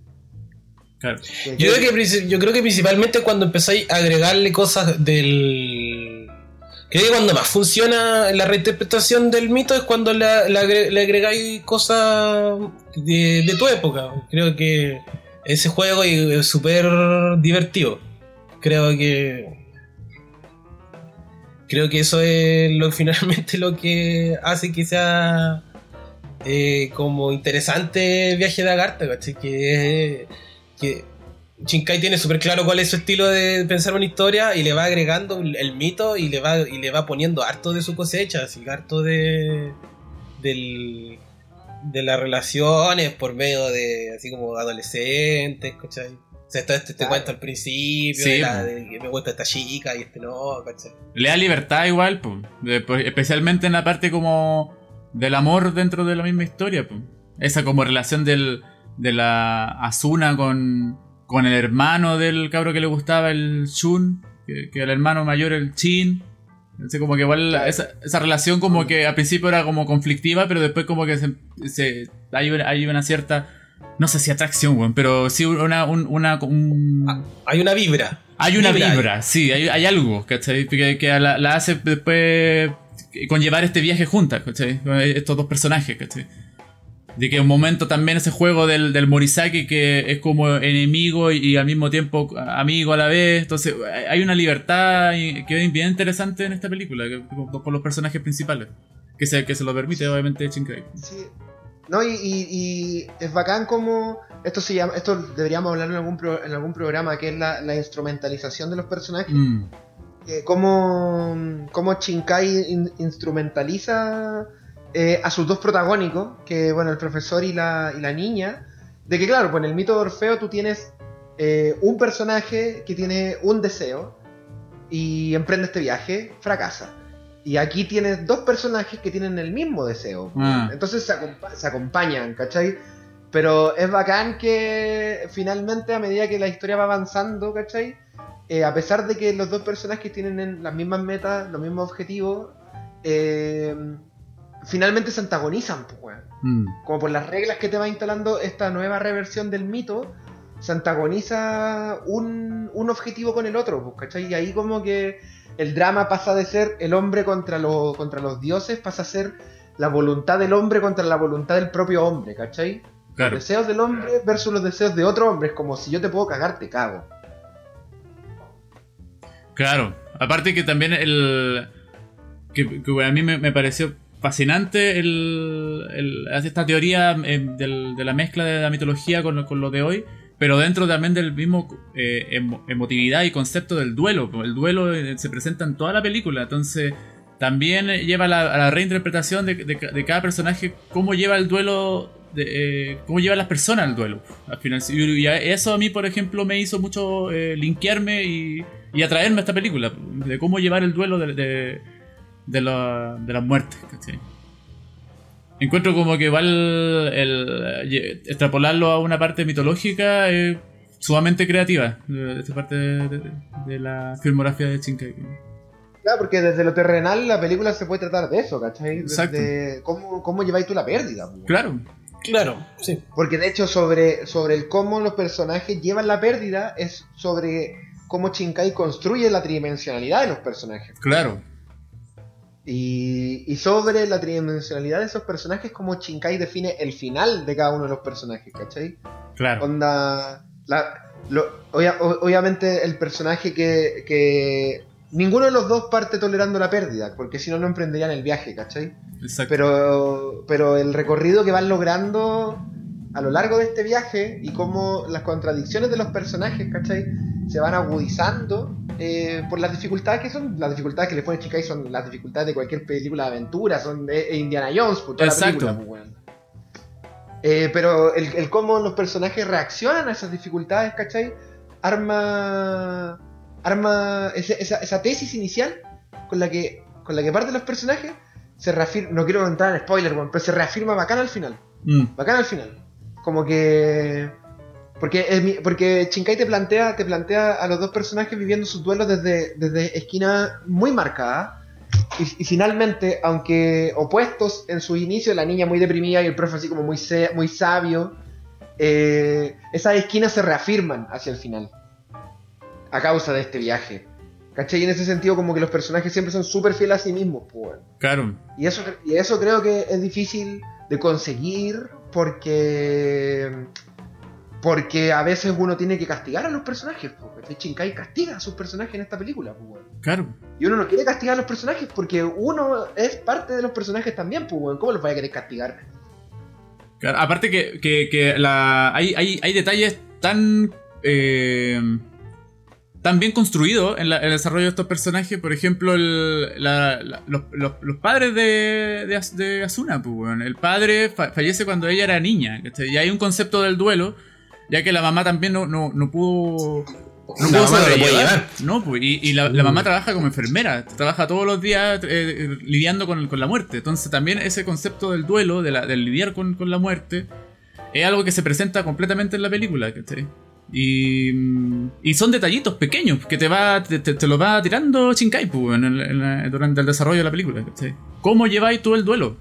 Claro. Yo creo, que, princi- yo creo que principalmente cuando empezáis a agregarle cosas del. Creo que cuando más funciona la reinterpretación del mito es cuando le, le agre- le agregáis cosas de, de tu época. Creo que ese juego es súper divertido. Creo que. Creo que eso es lo finalmente lo que hace que sea eh, como interesante el viaje de Agartha, ¿cachai? Que, que Shinkai tiene súper claro cuál es su estilo de pensar una historia y le va agregando el, mito y le va y le va poniendo harto de su cosecha, así harto de del, de las relaciones por medio de así como adolescentes, ¿cachai? O sea, todo este, este Claro. cuento al principio, Sí, de, la- po. de que me gusta esta chica y este no, ¿cachai? Le da libertad igual. De- pues, especialmente en la parte como del amor dentro de la misma historia, pues. Esa como relación del, de la Asuna con, con el hermano del cabro que le gustaba, el Shun, que, que el hermano mayor, el Chin. Entonces, como que igual esa, esa relación como que al principio era como conflictiva, pero después como que se, se- hay, una- hay una cierta, no sé si atracción, weón, pero sí una, un- una, un- Ah, Hay una vibra. hay una Vibra vibra, sí, hay, hay algo, ¿cachai? Que, que la, la hace después conllevar este viaje juntas, ¿cachai? Estos dos personajes, ¿cachai? De que un momento también ese juego del, del Morisaki que es como enemigo y, y al mismo tiempo amigo a la vez. Entonces hay- una libertad que es bien interesante en esta película que- con, con los personajes principales. Que se, que se lo permite obviamente Shinkai. Sí. No, y, y- y es bacán como. Esto se llama. Esto deberíamos hablar en algún, pro- en algún programa, que es la, la instrumentalización de los personajes. Mm, que cómo, cómo Shinkai in- instrumentaliza eh, a sus dos protagónicos, que bueno, el profesor y la, y la niña, de que claro, pues en el mito de Orfeo tú tienes eh, un personaje que tiene un deseo y emprende este viaje, fracasa. Y aquí tienes dos personajes que tienen el mismo deseo. Ah. Entonces se, acompa- se acompañan, ¿cachai? Pero es bacán que finalmente a medida que la historia va avanzando, ¿cachai? Eh, a pesar de que los dos personajes tienen en- las mismas metas, los mismos objetivos, eh, finalmente se antagonizan, pues, weón. mm. Como por las reglas que te va instalando esta nueva reversión del mito, se antagoniza un, un objetivo con el otro, pues, ¿cachai? Y ahí como que el drama pasa de ser el hombre contra, lo- contra los dioses, pasa a ser la voluntad del hombre contra la voluntad del propio hombre, ¿cachai? Claro. Los deseos del hombre versus los deseos de otro hombre, es como si yo te puedo cagar, te cago. Claro, aparte que también el... Que, que a mí me, me pareció fascinante el, esta teoría eh, de la mezcla de la mitología con, lo- de hoy, pero dentro también del mismo eh, emo- emotividad y concepto del duelo. El duelo eh, se presenta en toda la película, entonces también lleva la, a la reinterpretación de, de ca- de cada personaje cómo lleva el duelo, cómo lleva las personas el duelo. Al final, y eso a mí, por ejemplo, me hizo mucho linkearme y, y atraerme a esta película, de cómo llevar el duelo de, de, la- de las muertes. ¿cachai? Encuentro como que igual el, eh, extrapolarlo a una parte mitológica es sumamente creativa, esta parte de, de- de la filmografía de Shinkai. Claro, porque desde lo terrenal la película se puede tratar de eso, ¿cachai? Exacto. De cómo, cómo lleváis tú la pérdida. pues. Claro, Claro, sí. Porque de hecho sobre, sobre el cómo los personajes llevan la pérdida es sobre cómo Shinkai construye la tridimensionalidad de los personajes. claro, Y, y sobre la tridimensionalidad de esos personajes, cómo Shinkai define el final de cada uno de los personajes, ¿cachai? claro. Onda. la- lo- obvia- o- obviamente el personaje que, que. Ninguno de los dos parte tolerando la pérdida, porque si no, no emprenderían el viaje, ¿cachai? Exacto. Pero, pero el recorrido que van logrando a lo largo de este viaje y cómo las contradicciones de los personajes, ¿cachai? Se van agudizando eh, por las dificultades que son. Las dificultades que le pone Chikai son las dificultades de cualquier película de aventura, son de de Indiana Jones, por toda Exacto. la película, pues. Eh, pero el, el cómo los personajes reaccionan a esas dificultades, ¿cachai? Arma. Arma. ese- esa, esa tesis inicial con la que. con la que parten los personajes. Se reafirma. No quiero entrar en spoiler, pero se reafirma bacán al final. Mm, Bacán al final. Como que. Porque, mi- porque Shinkai te plantea, te plantea a los dos personajes viviendo sus duelos desde, desde esquinas muy marcadas. Y, y finalmente, aunque opuestos en su inicio, la niña muy deprimida y el profe así como muy, se- muy sabio, eh, esas esquinas se reafirman hacia el final. A causa de este viaje. ¿Cachai? Y en ese sentido, como que los personajes siempre son súper fieles a sí mismos, pues. claro, Y eso, y eso creo que es difícil de conseguir porque porque a veces uno tiene que castigar a los personajes. po, ¿cachai? Shinkai castiga a sus personajes en esta película. po, weón. claro. Y uno no quiere castigar a los personajes porque uno es parte de los personajes también. pues, weón. ¿Cómo los vaya a querer castigar? Claro, Aparte que, que- que la, hay, hay, hay detalles tan eh, tan bien construidos en, la- en el desarrollo de estos personajes. Por ejemplo, el- la- la- los, los- los padres de, de, As- de Asuna. Pues, weón. El padre fa- fallece cuando ella era niña. Y hay un concepto del duelo, ya que la mamá también no, no, no pudo... No no puede llevar. No, pues, y, y la, la mamá trabaja como enfermera, trabaja todos los días eh, lidiando con, con la muerte. Entonces también ese concepto del duelo, de la- del lidiar con, con la muerte, es algo que se presenta completamente en la película. ¿cachai? Y, mm, y son detallitos pequeños que te va te, te- te lo va tirando Shinkai pues, en el- en la- durante el desarrollo de la película. ¿cachai? ¿Cómo lleváis tú el duelo?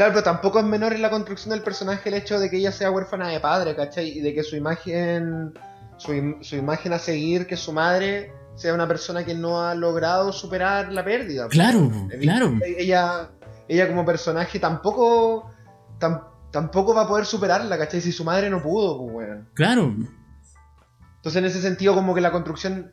Claro, pero tampoco es menor en la construcción del personaje el hecho de que ella sea huérfana de padre, ¿cachai? Y de que su imagen, su, im- su imagen a seguir, que su madre sea una persona que no ha logrado superar la pérdida. Claro, claro. Ella, ella como personaje tampoco, tam- tampoco va a poder superarla, ¿cachai? Si su madre no pudo, pues, weón. Claro, Entonces, en ese sentido, como que la construcción.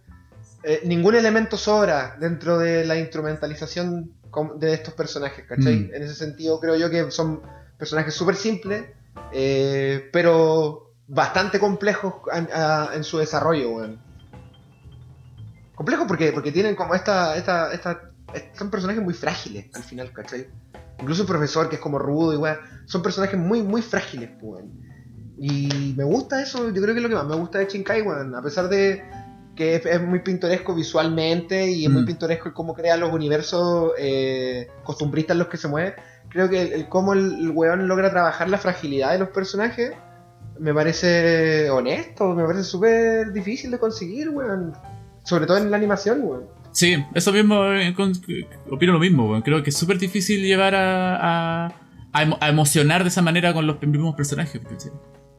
eh, ningún elemento sobra dentro de la instrumentalización de estos personajes, ¿cachai? Mm. En ese sentido, creo yo que son personajes súper simples, eh, pero bastante complejos en, a- en su desarrollo, weón. Complejos porque, porque tienen como esta, esta, esta. Son personajes muy frágiles al final, ¿cachai? Incluso el profesor, que es como rudo y weón. Son personajes muy, muy frágiles, weón. Y me gusta eso, yo creo que es lo que más me gusta de Shinkai, weón. A pesar de que es, es muy pintoresco visualmente y es muy Mm. pintoresco el cómo crea los universos eh, costumbristas en los que se mueve, creo que el, el cómo el, el weón logra trabajar la fragilidad de los personajes me parece honesto, me parece súper difícil de conseguir, weón. Sobre todo en la animación, weón. Sí, eso mismo, eh, opino lo mismo, weón. Creo que es súper difícil llevar a, a, a emo- a emocionar de esa manera con los mismos personajes, ¿cachai?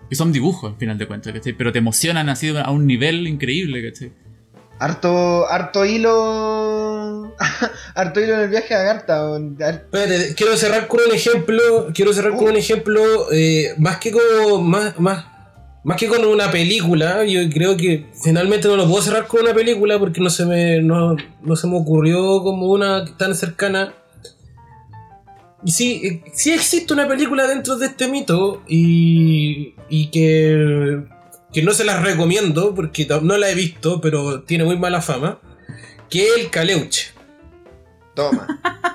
Que son dibujos, al final de cuentas, ¿cachai? Pero te emocionan así a un nivel increíble, ¿cachai? Harto, harto hilo. harto hilo en el viaje a Agartha. Espérate, quiero cerrar con un ejemplo. Quiero cerrar con un ejemplo. eh, más que como. Más, más, más que con una película. Yo creo que finalmente no lo puedo cerrar con una película porque no se me. No, no se me ocurrió como una tan cercana. Y sí, eh, sí existe una película dentro de este mito y, y que, que no se las recomiendo porque no la he visto, pero tiene muy mala fama, que es el Caleuche. Toma.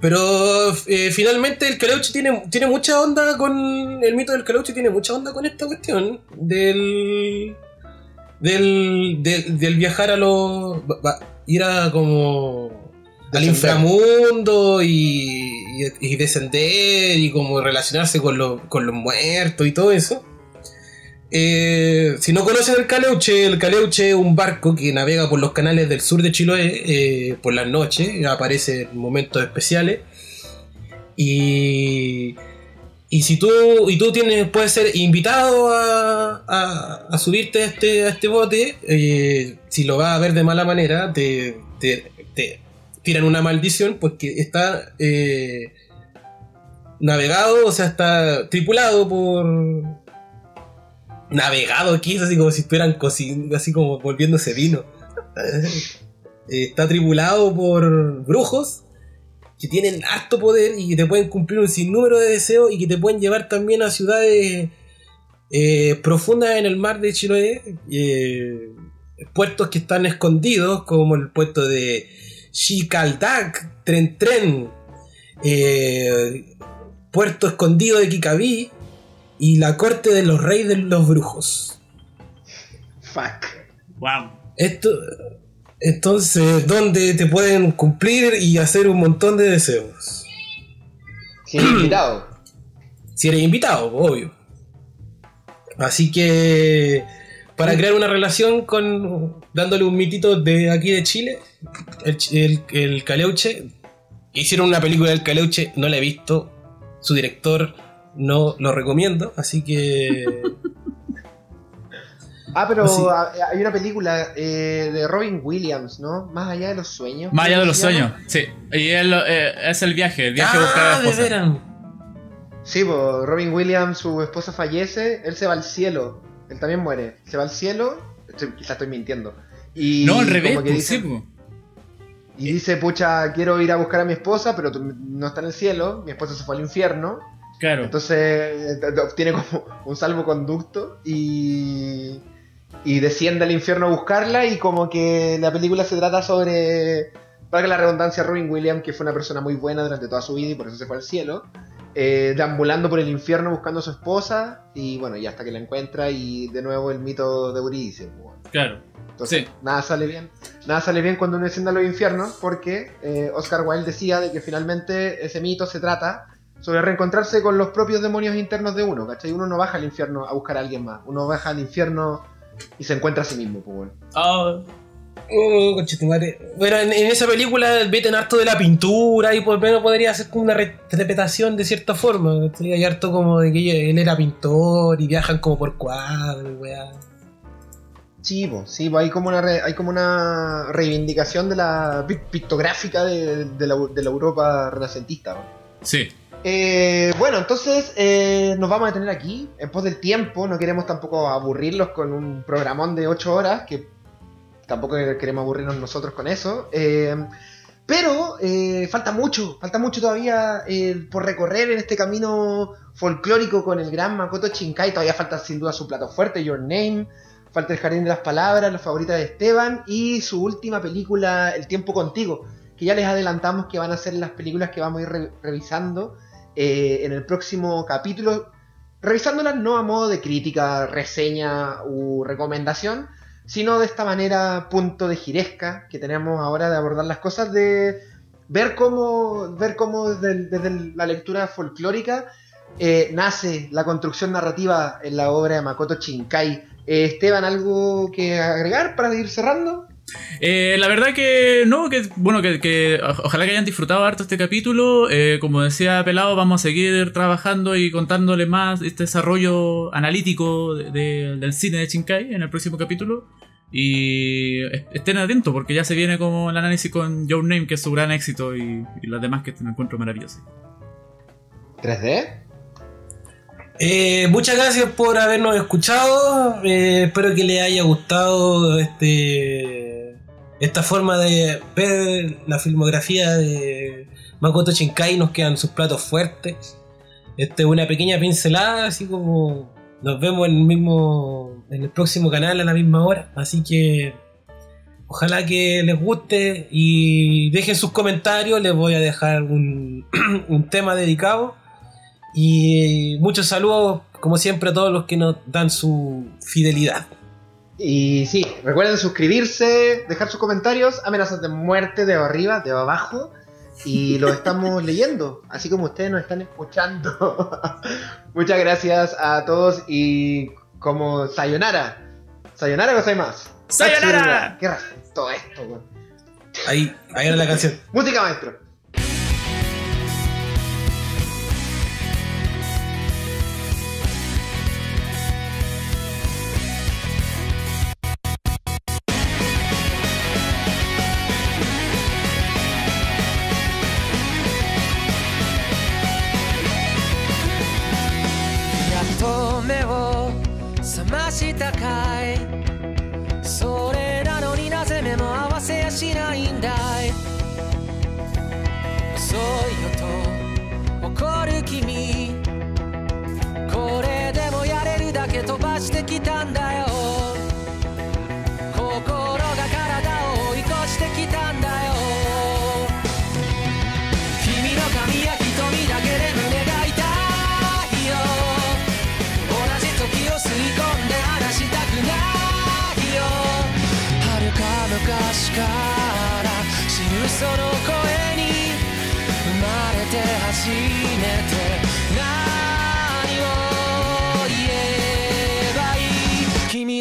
Pero eh, finalmente el Caleuche tiene, tiene mucha onda con. El mito del Caleuche tiene mucha onda con esta cuestión del. del. del, del viajar a los. ir a como. Al inframundo y, y, y descender y como relacionarse con, los con los muertos y todo eso. Eh, si no conocen el Caleuche, el Caleuche es un barco que navega por los canales del sur de Chiloé eh, por las noches, aparece en momentos especiales. Y, y si tú, y tú tienes, puedes ser invitado a, a- a subirte a este, a este bote, eh, si lo vas a ver de mala manera, te, te- te tiran una maldición porque está eh, navegado, o sea, está tripulado por, navegado aquí, es así como si estuvieran cocinando, así como volviéndose vino. Eh, Está tripulado por brujos que tienen harto poder y que te pueden cumplir un sinnúmero de deseos y que te pueden llevar también a ciudades eh, profundas en el mar de Chiloé, puertos que están escondidos, como el puerto de Xikaldak, Tren Tren, eh, puerto escondido de Kikabí y la corte de los reyes de los brujos. Fuck. Wow. Esto, entonces, donde te pueden cumplir y hacer un montón de deseos. Sin invitado. Si eres invitado, obvio. Así que, para crear una relación con, dándole un mitito de aquí de Chile, el, el, el Caleuche, hicieron una película del Caleuche, no la he visto, su director no lo recomiendo, así que... Ah, pero ah, hay una película eh, de Robin Williams, ¿no? Más allá de los sueños. Más allá de ¿cómo los sueños, sí. Y él, eh, es el viaje, el viaje a buscar a la ah, de esposa. veras. Sí, pues Robin Williams, su esposa fallece, él se va al cielo. Él también muere. Se va al cielo. Estoy, quizá estoy mintiendo. Y No, al revés, como que pues, dice, sí, pues. Y dice, pucha, quiero ir a buscar a mi esposa, pero no está en el cielo. Mi esposa se fue al infierno. Claro. Entonces eh, obtiene como un salvoconducto y, y desciende al infierno a buscarla y como que la película se trata sobre, para la redundancia, Robin Williams, que fue una persona muy buena durante toda su vida y por eso se fue al cielo, eh, deambulando por el infierno buscando a su esposa y bueno, y hasta que la encuentra y de nuevo el mito de Eurídice. pues, bueno. Claro. Entonces, Sí. nada sale bien. Nada sale bien cuando uno desciende a los infiernos, porque eh, Oscar Wilde decía de que finalmente ese mito se trata sobre reencontrarse con los propios demonios internos de uno, ¿cachai? Uno no baja al infierno a buscar a alguien más, uno baja al infierno y se encuentra a sí mismo, pues bueno. Ah, Oh, conchetumare. Bueno, en, en esa película meten harto de la pintura y por lo menos podría ser como una re- interpretación de cierta forma. Hay harto como de que él era pintor y viajan como por cuadros, weá. Sí, pues, sí, pues hay como una re- hay como una reivindicación de la pi- pictográfica de, de la, de la Europa renacentista. ¿no? sí. Eh, bueno, entonces eh, nos vamos a detener aquí, en pos del tiempo, no queremos tampoco aburrirlos con un programón de 8 horas, que tampoco queremos aburrirnos nosotros con eso. eh, pero falta mucho, falta mucho todavía por recorrer en este camino folclórico con el gran Makoto Shinkai. Todavía falta sin duda su plato fuerte, Your Name. Falta el Jardín de las Palabras, la favorita de Esteban. Y su última película, El Tiempo Contigo. Que ya les adelantamos que van a ser las películas que vamos a ir re- revisando eh, en el próximo capítulo. Revisándolas no a modo de crítica, reseña u recomendación, sino de esta manera punto de giresca que tenemos ahora de abordar las cosas, de ver cómo, ver cómo desde la lectura folclórica eh, nace la construcción narrativa en la obra de Makoto Shinkai. Eh, Esteban, ¿algo que agregar para ir cerrando? Eh, la verdad que no, que bueno, que, ojalá que hayan disfrutado harto este capítulo. Eh, como decía Pelado, vamos a seguir trabajando y contándole más este desarrollo analítico de- de- del cine de Shinkai en el próximo capítulo. Y es- estén atentos porque ya se viene como el análisis con Your Name, que es su gran éxito, y, y las demás que me encuentro maravillosas. ¿3D? Eh, muchas gracias por habernos escuchado. eh, espero que les haya gustado este esta forma de ver la filmografía de Makoto Shinkai nos quedan sus platos fuertes. Este es una pequeña pincelada, así como nos vemos en el mismo en el próximo canal a la misma hora, así que ojalá que les guste y dejen sus comentarios, les voy a dejar un, un tema dedicado y muchos saludos como siempre a todos los que nos dan su fidelidad. Y sí, recuerden suscribirse, dejar sus comentarios, amenazas de muerte de arriba, de abajo. Y lo estamos leyendo, así como ustedes nos están escuchando. Muchas gracias a todos y como Sayonara. Sayonara o más. ¡Sayonara! ¿Qué razón todo esto, weón? Ahí, ahí era la canción. Música maestro.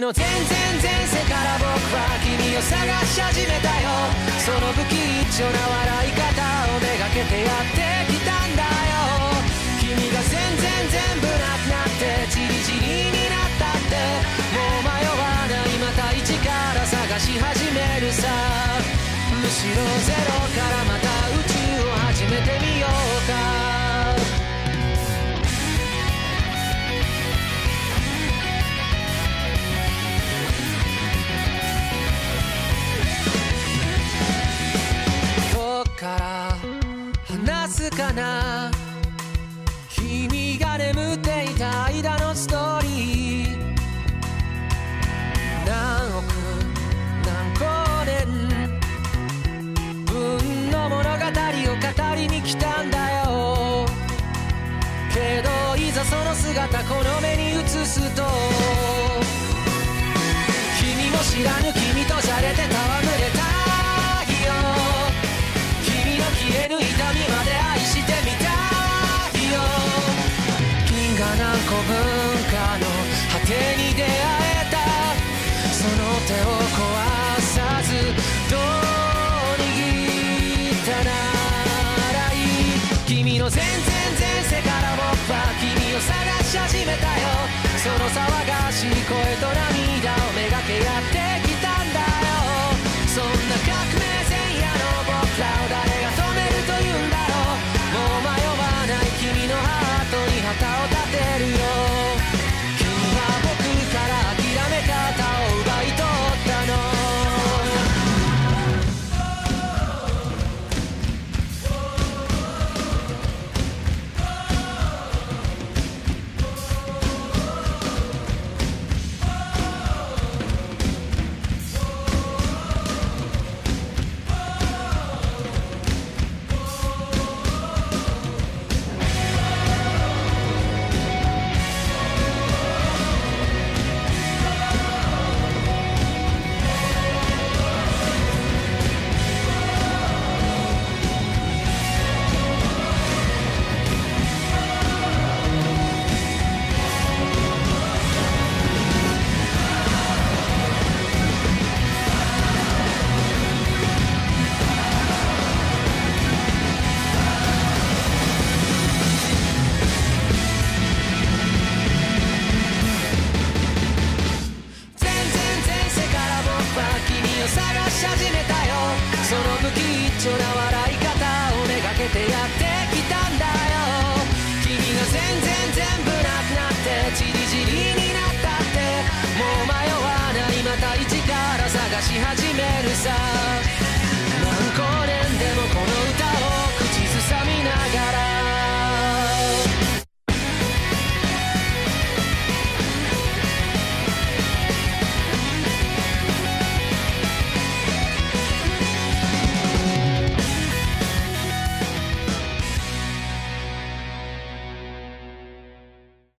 の全然前世から僕は君を探し始めたよ。その不吉祥な笑い方をめがけてやってきたんだよ。君が全然全部なくなってチリチリになったって。もう迷わないまた一から探し始めるさ。むしろゼロから banana.